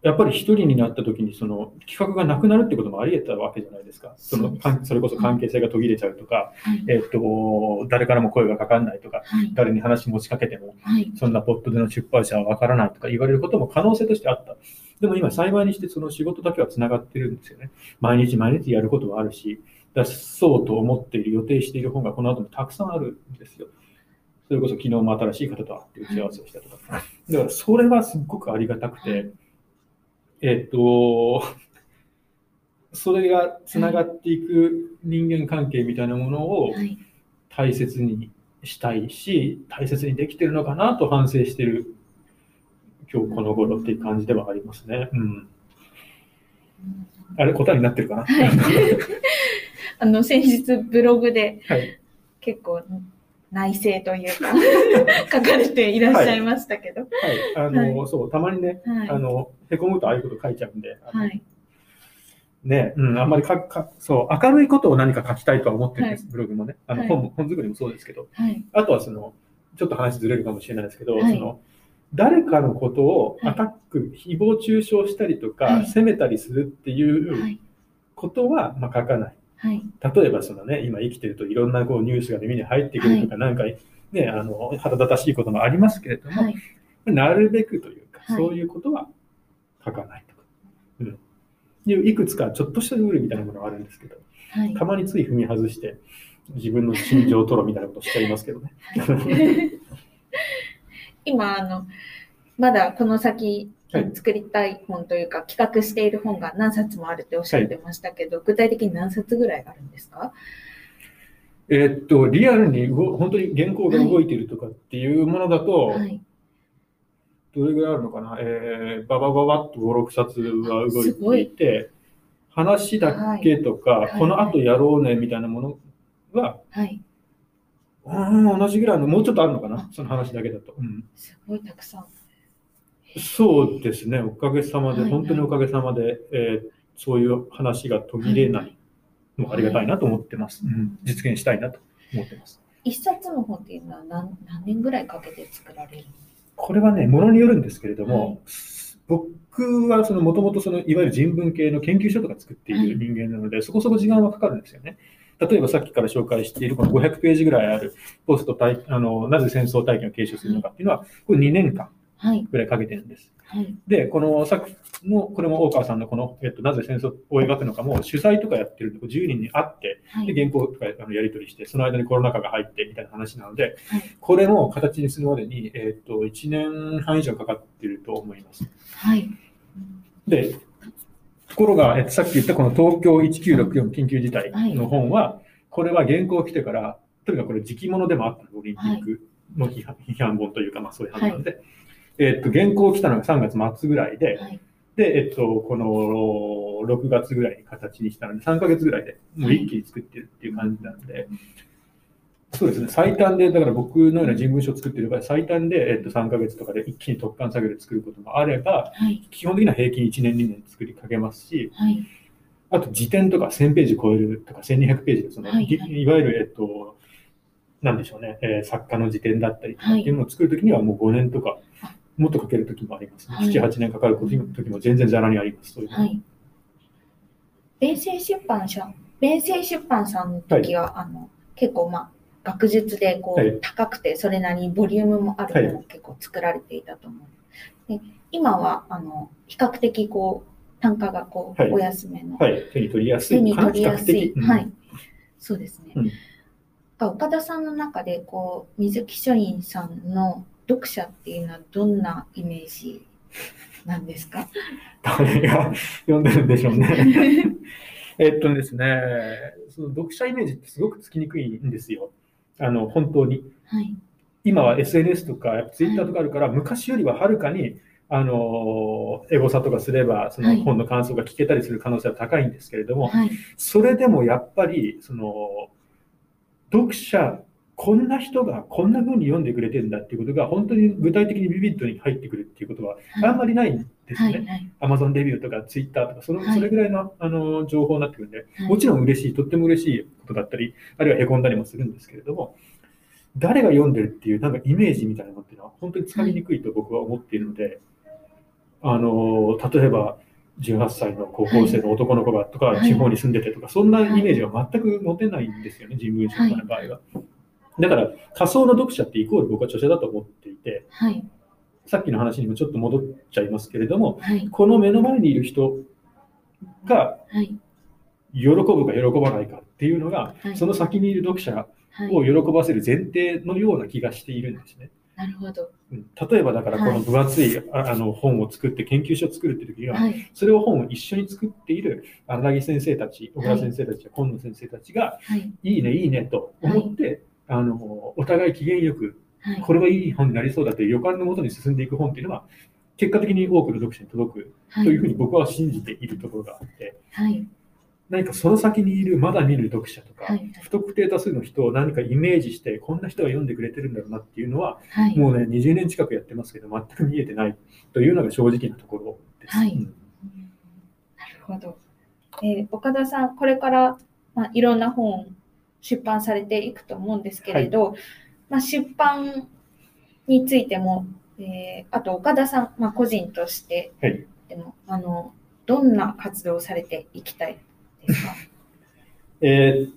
やっぱり一人になった時にその企画がなくなるってこともあり得たわけじゃないですか。そのそれこそ関係性が途切れちゃうとか、はい。えっと、誰からも声がかかんないとか、はい。誰に話持ちかけても、はい。そんなポットでの出版社はわからないとか言われることも可能性としてあった。でも今幸いにしてその仕事だけはつながってるんですよね。毎日毎日やることはあるし、出そうと思っている、予定している本がこの後もたくさんあるんですよ。それこそ昨日も新しい方と会って打ち合わせをしたとか。だからそれはすっごくありがたくて、はいえっと、それがつながっていく人間関係みたいなものをはい。大切にしたいし、大切にできてるのかなと反省してる今日この頃っていう感じではありますね。うん。あれ、答えになってるかな？はい。あの、先日ブログではい。結構内政というか 書かれていらっしゃいましたけど。はい。あの、そう、たまにね、はい。あの、へこむとああいうこと書いちゃうんで、はい。ね、うん、あんまりかか、そう、明るいことを何か書きたいとは思ってるんです、はブログもね。あの、はい本も、本作りもそうですけど、はい。あとはその、ちょっと話ずれるかもしれないですけど、はいその、誰かのことをはいアタック、誹謗中傷したりとか、はい責めたりするっていうはい。ことは、まあ、書かない。はい。例えばそのね、今生きてるといろんなこうニュースが耳に入ってくるとか、なんかね、あの、腹立たしいこともありますけれども、はい。なるべくというか、はいそういうことは書かないとか。うん。いういくつかちょっとしたルールみたいなものがあるんですけど、はい。たまについ踏み外して、自分の心情を吐露みたいなことをしちゃいますけどね。今、あの、まだこの先はい作りたい本というか、企画している本が何冊もあるっておっしゃってましたけど、具体的に何冊ぐらいあるんですか？えーっと、リアルに動本当に原稿が動いているとかっていうものだと、はい。どれぐらいあるのかな、えー、ババババッと5、6冊は動いいていて、話だけとか、はいこの後やろうねみたいなものは、はい。うーん、同じぐらいの、もうちょっとあるのかな、その話だけだと。うんすごいたくさん。そうですね、おかげさまで、はい本当におかげさまで、えーそういう話が途切れないのはありがたいなと思ってます。うん実現したいなと思ってます。一冊の本っていうのは何何年ぐらいかけて作られるこれはね、ものによるんですけれども、はい僕はそのもともとそのいわゆる人文系の研究所とか作っている人間なので、そこそこ時間はかかるんですよね。例えばさっきから紹介しているこの500ページぐらいあるポスト体あのなぜ戦争体験を継承するのかっていうのは、これ2年間はい。ぐらいかけてるんです。はい。で、このさっきの、これも大川さんのこの、えっと、なぜ戦争を描くのかも、取材とかやってるんで、こう10人に会って、で、はい。原稿とかあのやり取りして、その間にコロナ禍が入ってみたいな話なので、はい。これも形にするまでに、えっと、1年半以上かかってると思います。はい。で、ところが、えっと、さっき言ったこの東京1964緊急事態の本は、これは原稿来てから、とにかくこれ時期物でもあったの、オリンピックの批判,、批判本というか、まあそういう話なので、えっと、原稿来たのが3月末ぐらいで、はい。で、えっと、この6月ぐらいに形にしたので、3ヶ月ぐらいでもう一気に作ってるっていう感じなので、そうですね、最短で、だから僕のような人文書を作っている場合、最短で、えっと、3ヶ月とかで一気に突貫作業で作ることもあれば、はい。基本的には平均1年、2年作りかけますし、はい。あと辞典とか1000ページ超えるとか1200ページでその、はいいいわゆる、えっと、なんでしょうね、えー作家の辞典だったりとかっていうのを作るときにはもう5年とかあ、もっとかけるときもあります、ねはい7、8年かかるときも全然ざらにあります。はい。弁声出版社、弁声出版さんの時は、あの、結構まあ、学術でこう、はい高くて、それなりにボリュームもあるものを結構作られていたと思う。で今は、あの、比較的こう、単価がこう、はいお安めの、はい、手に取りやすい。手に取りやすい。うんはい。そうですね。うんが岡田さんの中で、こう、水木書院さんの読者っていうのはどんなイメージなんですか？誰が読んでるんでしょうね。えっとですね、その読者イメージってすごくつきにくいんですよ。あの、本当に。はい。今は SNS とかツイッターとかあるから、昔よりははるかに、あの、エゴサとかすれば、そのはい本の感想が聞けたりする可能性は高いんですけれども、はい。それでもやっぱり、その、読者、こんな人がこんな風に読んでくれてるんだっていうことが、本当に具体的にビビッドに入ってくるっていうことは、あんまりないんですはい。ね。はい。Amazon レビューとか Twitter とか、そのはいそれぐらいのあの情報になってくるんで、はいもちろん嬉しい、とっても嬉しいことだったり、あるいはへこんだりもするんですけれども、誰が読んでるっていうなんかイメージみたいなのっていうのは本当につかみにくいと僕は思っているので、あの例えば18歳の高校生の男の子がとか、はい地方に住んでてとか、そんなイメージは全く持てないんですよね、人文書の場合は。だから仮想の読者ってイコール僕は著者だと思っていて、はい。さっきの話にもちょっと戻っちゃいますけれども、はい。この目の前にいる人がはい。喜ぶか喜ばないかっていうのが、はいその先にいる読者はい。を喜ばせる前提のような気がしているんですね。なるほど。うん例えばだからこはいの分厚い、ああの本を作って研究所を作るっていう時には、はい。それを本を一緒に作っている荒木先生たち、小倉先生たちや今野先生たちが、はい。いいね、いいねと思って、あのお互い機嫌よく、はい。これはいい本になりそうだという予感のもとに進んでいく本っていうのは、結果的に多くの読者に届くはというふうに僕は信じているところがあって、はい。何かその先にいるまだ見る読者とか、はい不特定多数の人を何かイメージして、こんな人が読んでくれてるんだろうなっていうのは、はい。もうね、20年近くやってますけど、全く見えてないというのが正直なところです。はいうんなるほど。えー岡田さん、これから、まあ、いろんな本出版されていくと思うんですけれど、まあ、出版についても、えーあと岡田さん、まあ、個人としてはい。でも、あのどんな活動をされていきたいですか？えーっ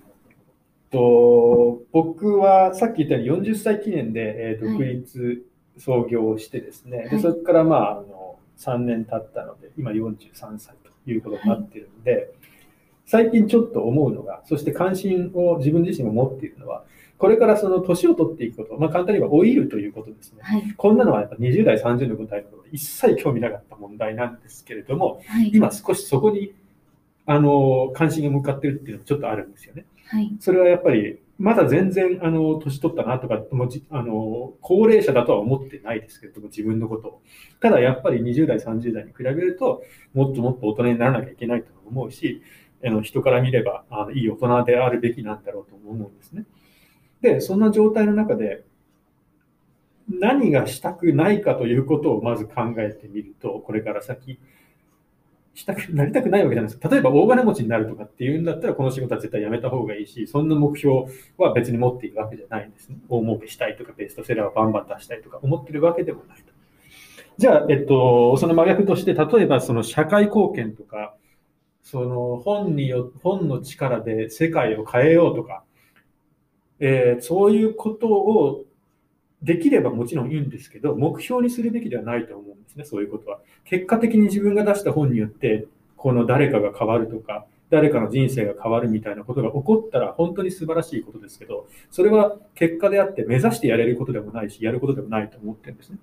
と、僕はさっき言ったように40歳記念で、え独立創業をしてですね、はい。でそれからまああの3年経ったので、今43歳ということになっているので、最近ちょっと思うのが、そして関心を自分自身も持っているのは、これからその年を取っていくこと、まあ、簡単に言えば老いるということですね。はい。ここんなのはやっぱ20代、30の代の頃一切興味なかった問題なんですけれども、はい。今少しそこにあの関心が向かってるっていうのがちょっとあるんですよね。はい。それはやっぱり、まだ全然、あの、年取ったなとか、もあの、高齢者だとは思ってないですけれども、自分のことを。ただ、やっぱり20代、30代に比べると、もっともっと大人にならなきゃいけないと思うし、あの人から見ればあのいい大人であるべきなんだろうと思うんですね。で、そんな状態の中で、何がしたくないかということをまず考えてみると、これから先、したくなりたくないわけじゃないです。例えば大金持ちになるとかっていうんだったら、この仕事は絶対やめた方がいいし、そんな目標は別に持っているわけじゃないんですね。大儲けしたいとか、ベストセラーをバンバン出したいとか思ってるわけでもないと。じゃあ、えっと、その真逆として、例えばその社会貢献とか、その本によ、本の力で世界を変えようとか、えーそういうことをできればもちろんいいんですけど、目標にするべきではないと思うんですね、そういうことは。結果的に自分が出した本によって、この誰かが変わるとか、誰かの人生が変わるみたいなことが起こったら本当に素晴らしいことですけど、それは結果であって目指してやれることでもないし、やることでもないと思ってるんですね。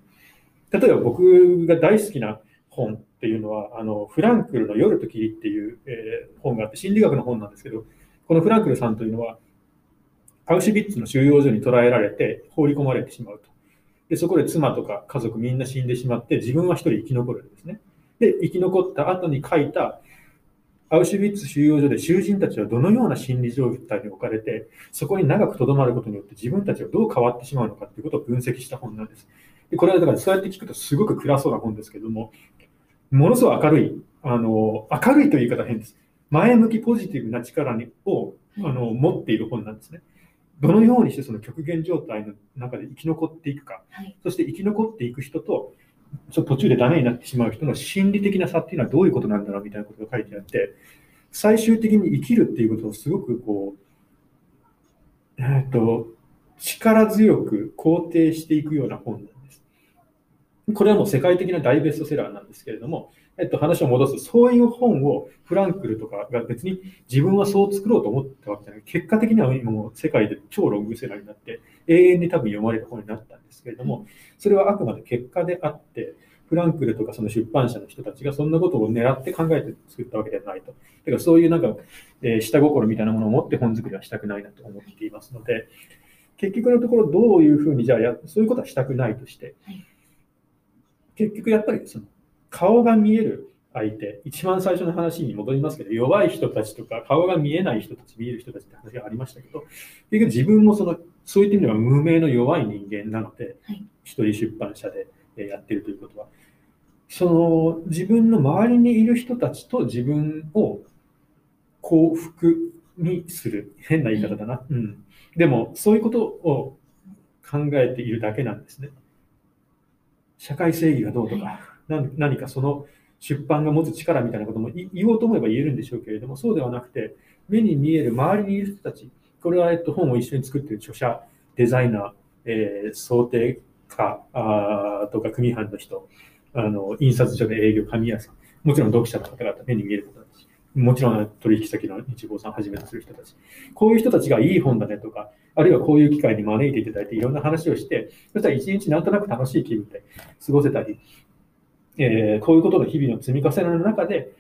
例えば僕が大好きな本っていうのは、あのフランクルの夜と霧っていう、えー本があって、心理学の本なんですけど、このフランクルさんというのは、アウシュビッツの収容所に捕らえられて放り込まれてしまうと。で、そこで妻とか家族みんな死んでしまって、自分は一人生き残るんですね。で、生き残った後に書いた、アウシュビッツ収容所で囚人たちはどのような心理状態に置かれて、そこに長く留まることによって自分たちはどう変わってしまうのかということを分析した本なんです。でこれはだからそうやって聞くとすごく暗そうな本ですけども、ものすごい明るい、あの、明るいという言い方は変です。前向きポジティブな力にをあの持っている本なんですね。どのようにしてその極限状態の中で生き残っていくか、はい。そして生き残っていく人と、ちょっと途中でダメになってしまう人の心理的な差っていうのはどういうことなんだろうみたいなことが書いてあって、最終的に生きるっていうことをすごくこう、えっ、と、力強く肯定していくような本なん。これはもう世界的な大ベストセラーなんですけれども、えっと、話を戻す、そういう本をフランクルとかが別に自分はそう作ろうと思ったわけじゃない。結果的には今もう世界で超ロングセラーになって、永遠に多分読まれる本になったんですけれども、それはあくまで結果であって、フランクルとかその出版社の人たちがそんなことを狙って考えて作ったわけではないと。だからそういうなんか、えー下心みたいなものを持って本作りはしたくないなと思っていますので、結局のところどういうふうにじゃあや、そういうことはしたくないとして、はい結局やっぱりその顔が見える相手、一番最初の話に戻りますけど、弱い人たちとか顔が見えない人たち、見える人たちって話がありましたけど、結局自分もその、そういった意味では無名の弱い人間なので、はい一人出版社でえーやってるということは、その自分の周りにいる人たちと自分を幸福にする。変な言い方だな。うん。でも、そういうことを考えているだけなんですね。社会正義がどうとか、何かその出版が持つ力みたいなことも言おうと思えば言えるんでしょうけれども、そうではなくて、目に見える周りにいる人たち、これは、えっと、本を一緒に作っている著者、デザイナー、えー想定家あとか組班の人、あの印刷所で営業、紙屋さん、もちろん読者の方々、目に見える方、もちろん取引先の日豪さんはじめとする人たち、こういう人たちがいい本だねとか、あるいはこういう機会に招いていただいていろんな話をして、そしたら一日なんとなく楽しい気分で過ごせたり、えーこういうことの日々の積み重ねの中で、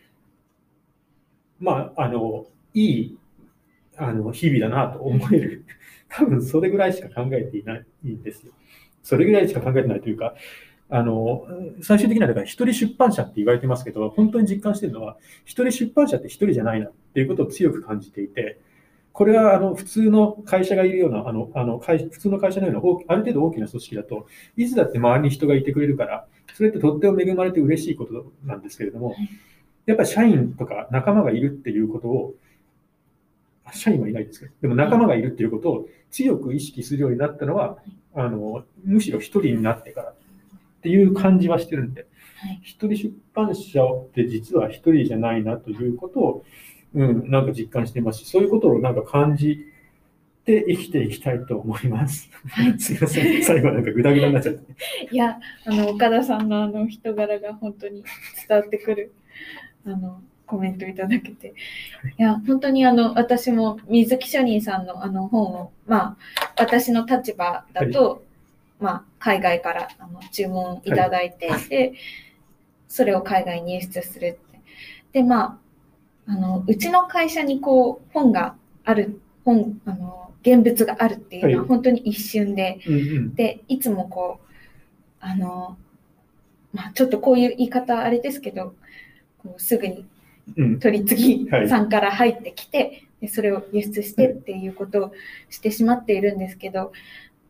まあ、あの、いい、あの、日々だなと思える。多分それぐらいしか考えていないんですよ。それぐらいしか考えてないというか、あの、最終的にはだから一人出版社って言われてますけど、本当に実感してるのは、一人出版社って一人じゃないなっていうことを強く感じていて、これはあの普通の会社がいるような、あのあの会普通の会社のようなある程度大きな組織だと、いつだって周りに人がいてくれるから、それってとっても恵まれて嬉しいことなんですけれども、やっぱり社員とか仲間がいるっていうことを、社員はいないですけど、でも仲間がいるっていうことを強く意識するようになったのは、あのむしろ一人になってからっていう感じはしてるんで、一人出版社って実は一人じゃないなということを、うん、なんか実感してますし、そういうことをなんか感じて生きていきたいと思います。はい すいません、最後はなんかグダグダになっちゃって。いや、あの、岡田さんのあの人柄が本当に伝わってくる、あの、コメントいただけて。いや、本当にあの、私も水木書人さんのあの本を、まあ、私の立場だと、まあ、海外からあの注文いただいて、で、それを海外に輸出するって。で、まあ、あの、うちの会社にこう、本がある、本、あの、現物があるっていうのははい本当に一瞬で、うんうん。で、いつもこう、あの、まあ、ちょっとこういう言い方あれですけど、こうすぐにうん。取り次ぎはいさんから入ってきて、でそれを輸出してっていうことをしてしまっているんですけど、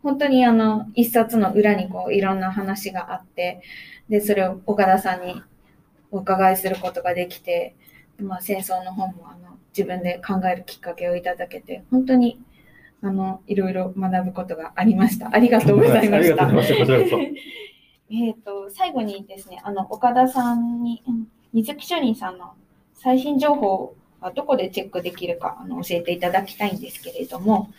本当にあの、一冊の裏にこう、いろんな話があって、で、それを岡田さんにお伺いすることができて、まあ、戦争の本もあの自分で考えるきっかけをいただけて、本当にあのいろいろ学ぶことがありました。ありがとうございまありした。がとうございました。こちらこそ。えっと、最後にですね、あの、岡田さんに、うん水木書人さんの最新情報はどこでチェックできるか、あの、教えていただきたいんですけれども、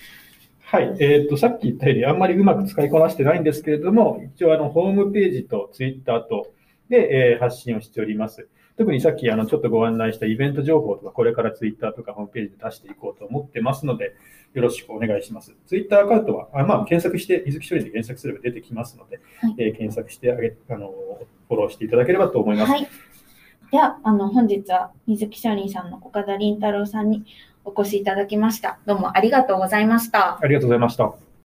はい、えっ、と、さっき言ったように、あんまりうまく使いこなしてないんですけれども、一応、あの、ホームページとツイッターとで、えー発信をしております。特にさっき、あの、ちょっとご案内したイベント情報とか、これからツイッターとかホームページで出していこうと思ってますので、よろしくお願いします。ツイッターアカウントは、あまあ、検索して、水木処理で検索すれば出てきますので、はいえー検索してあげ、あの、フォローしていただければと思います。はい。では、あの、本日は水木書人さんの岡田凛太郎さんにお越しいただきました。どうもありがとうございました。ありがとうございました。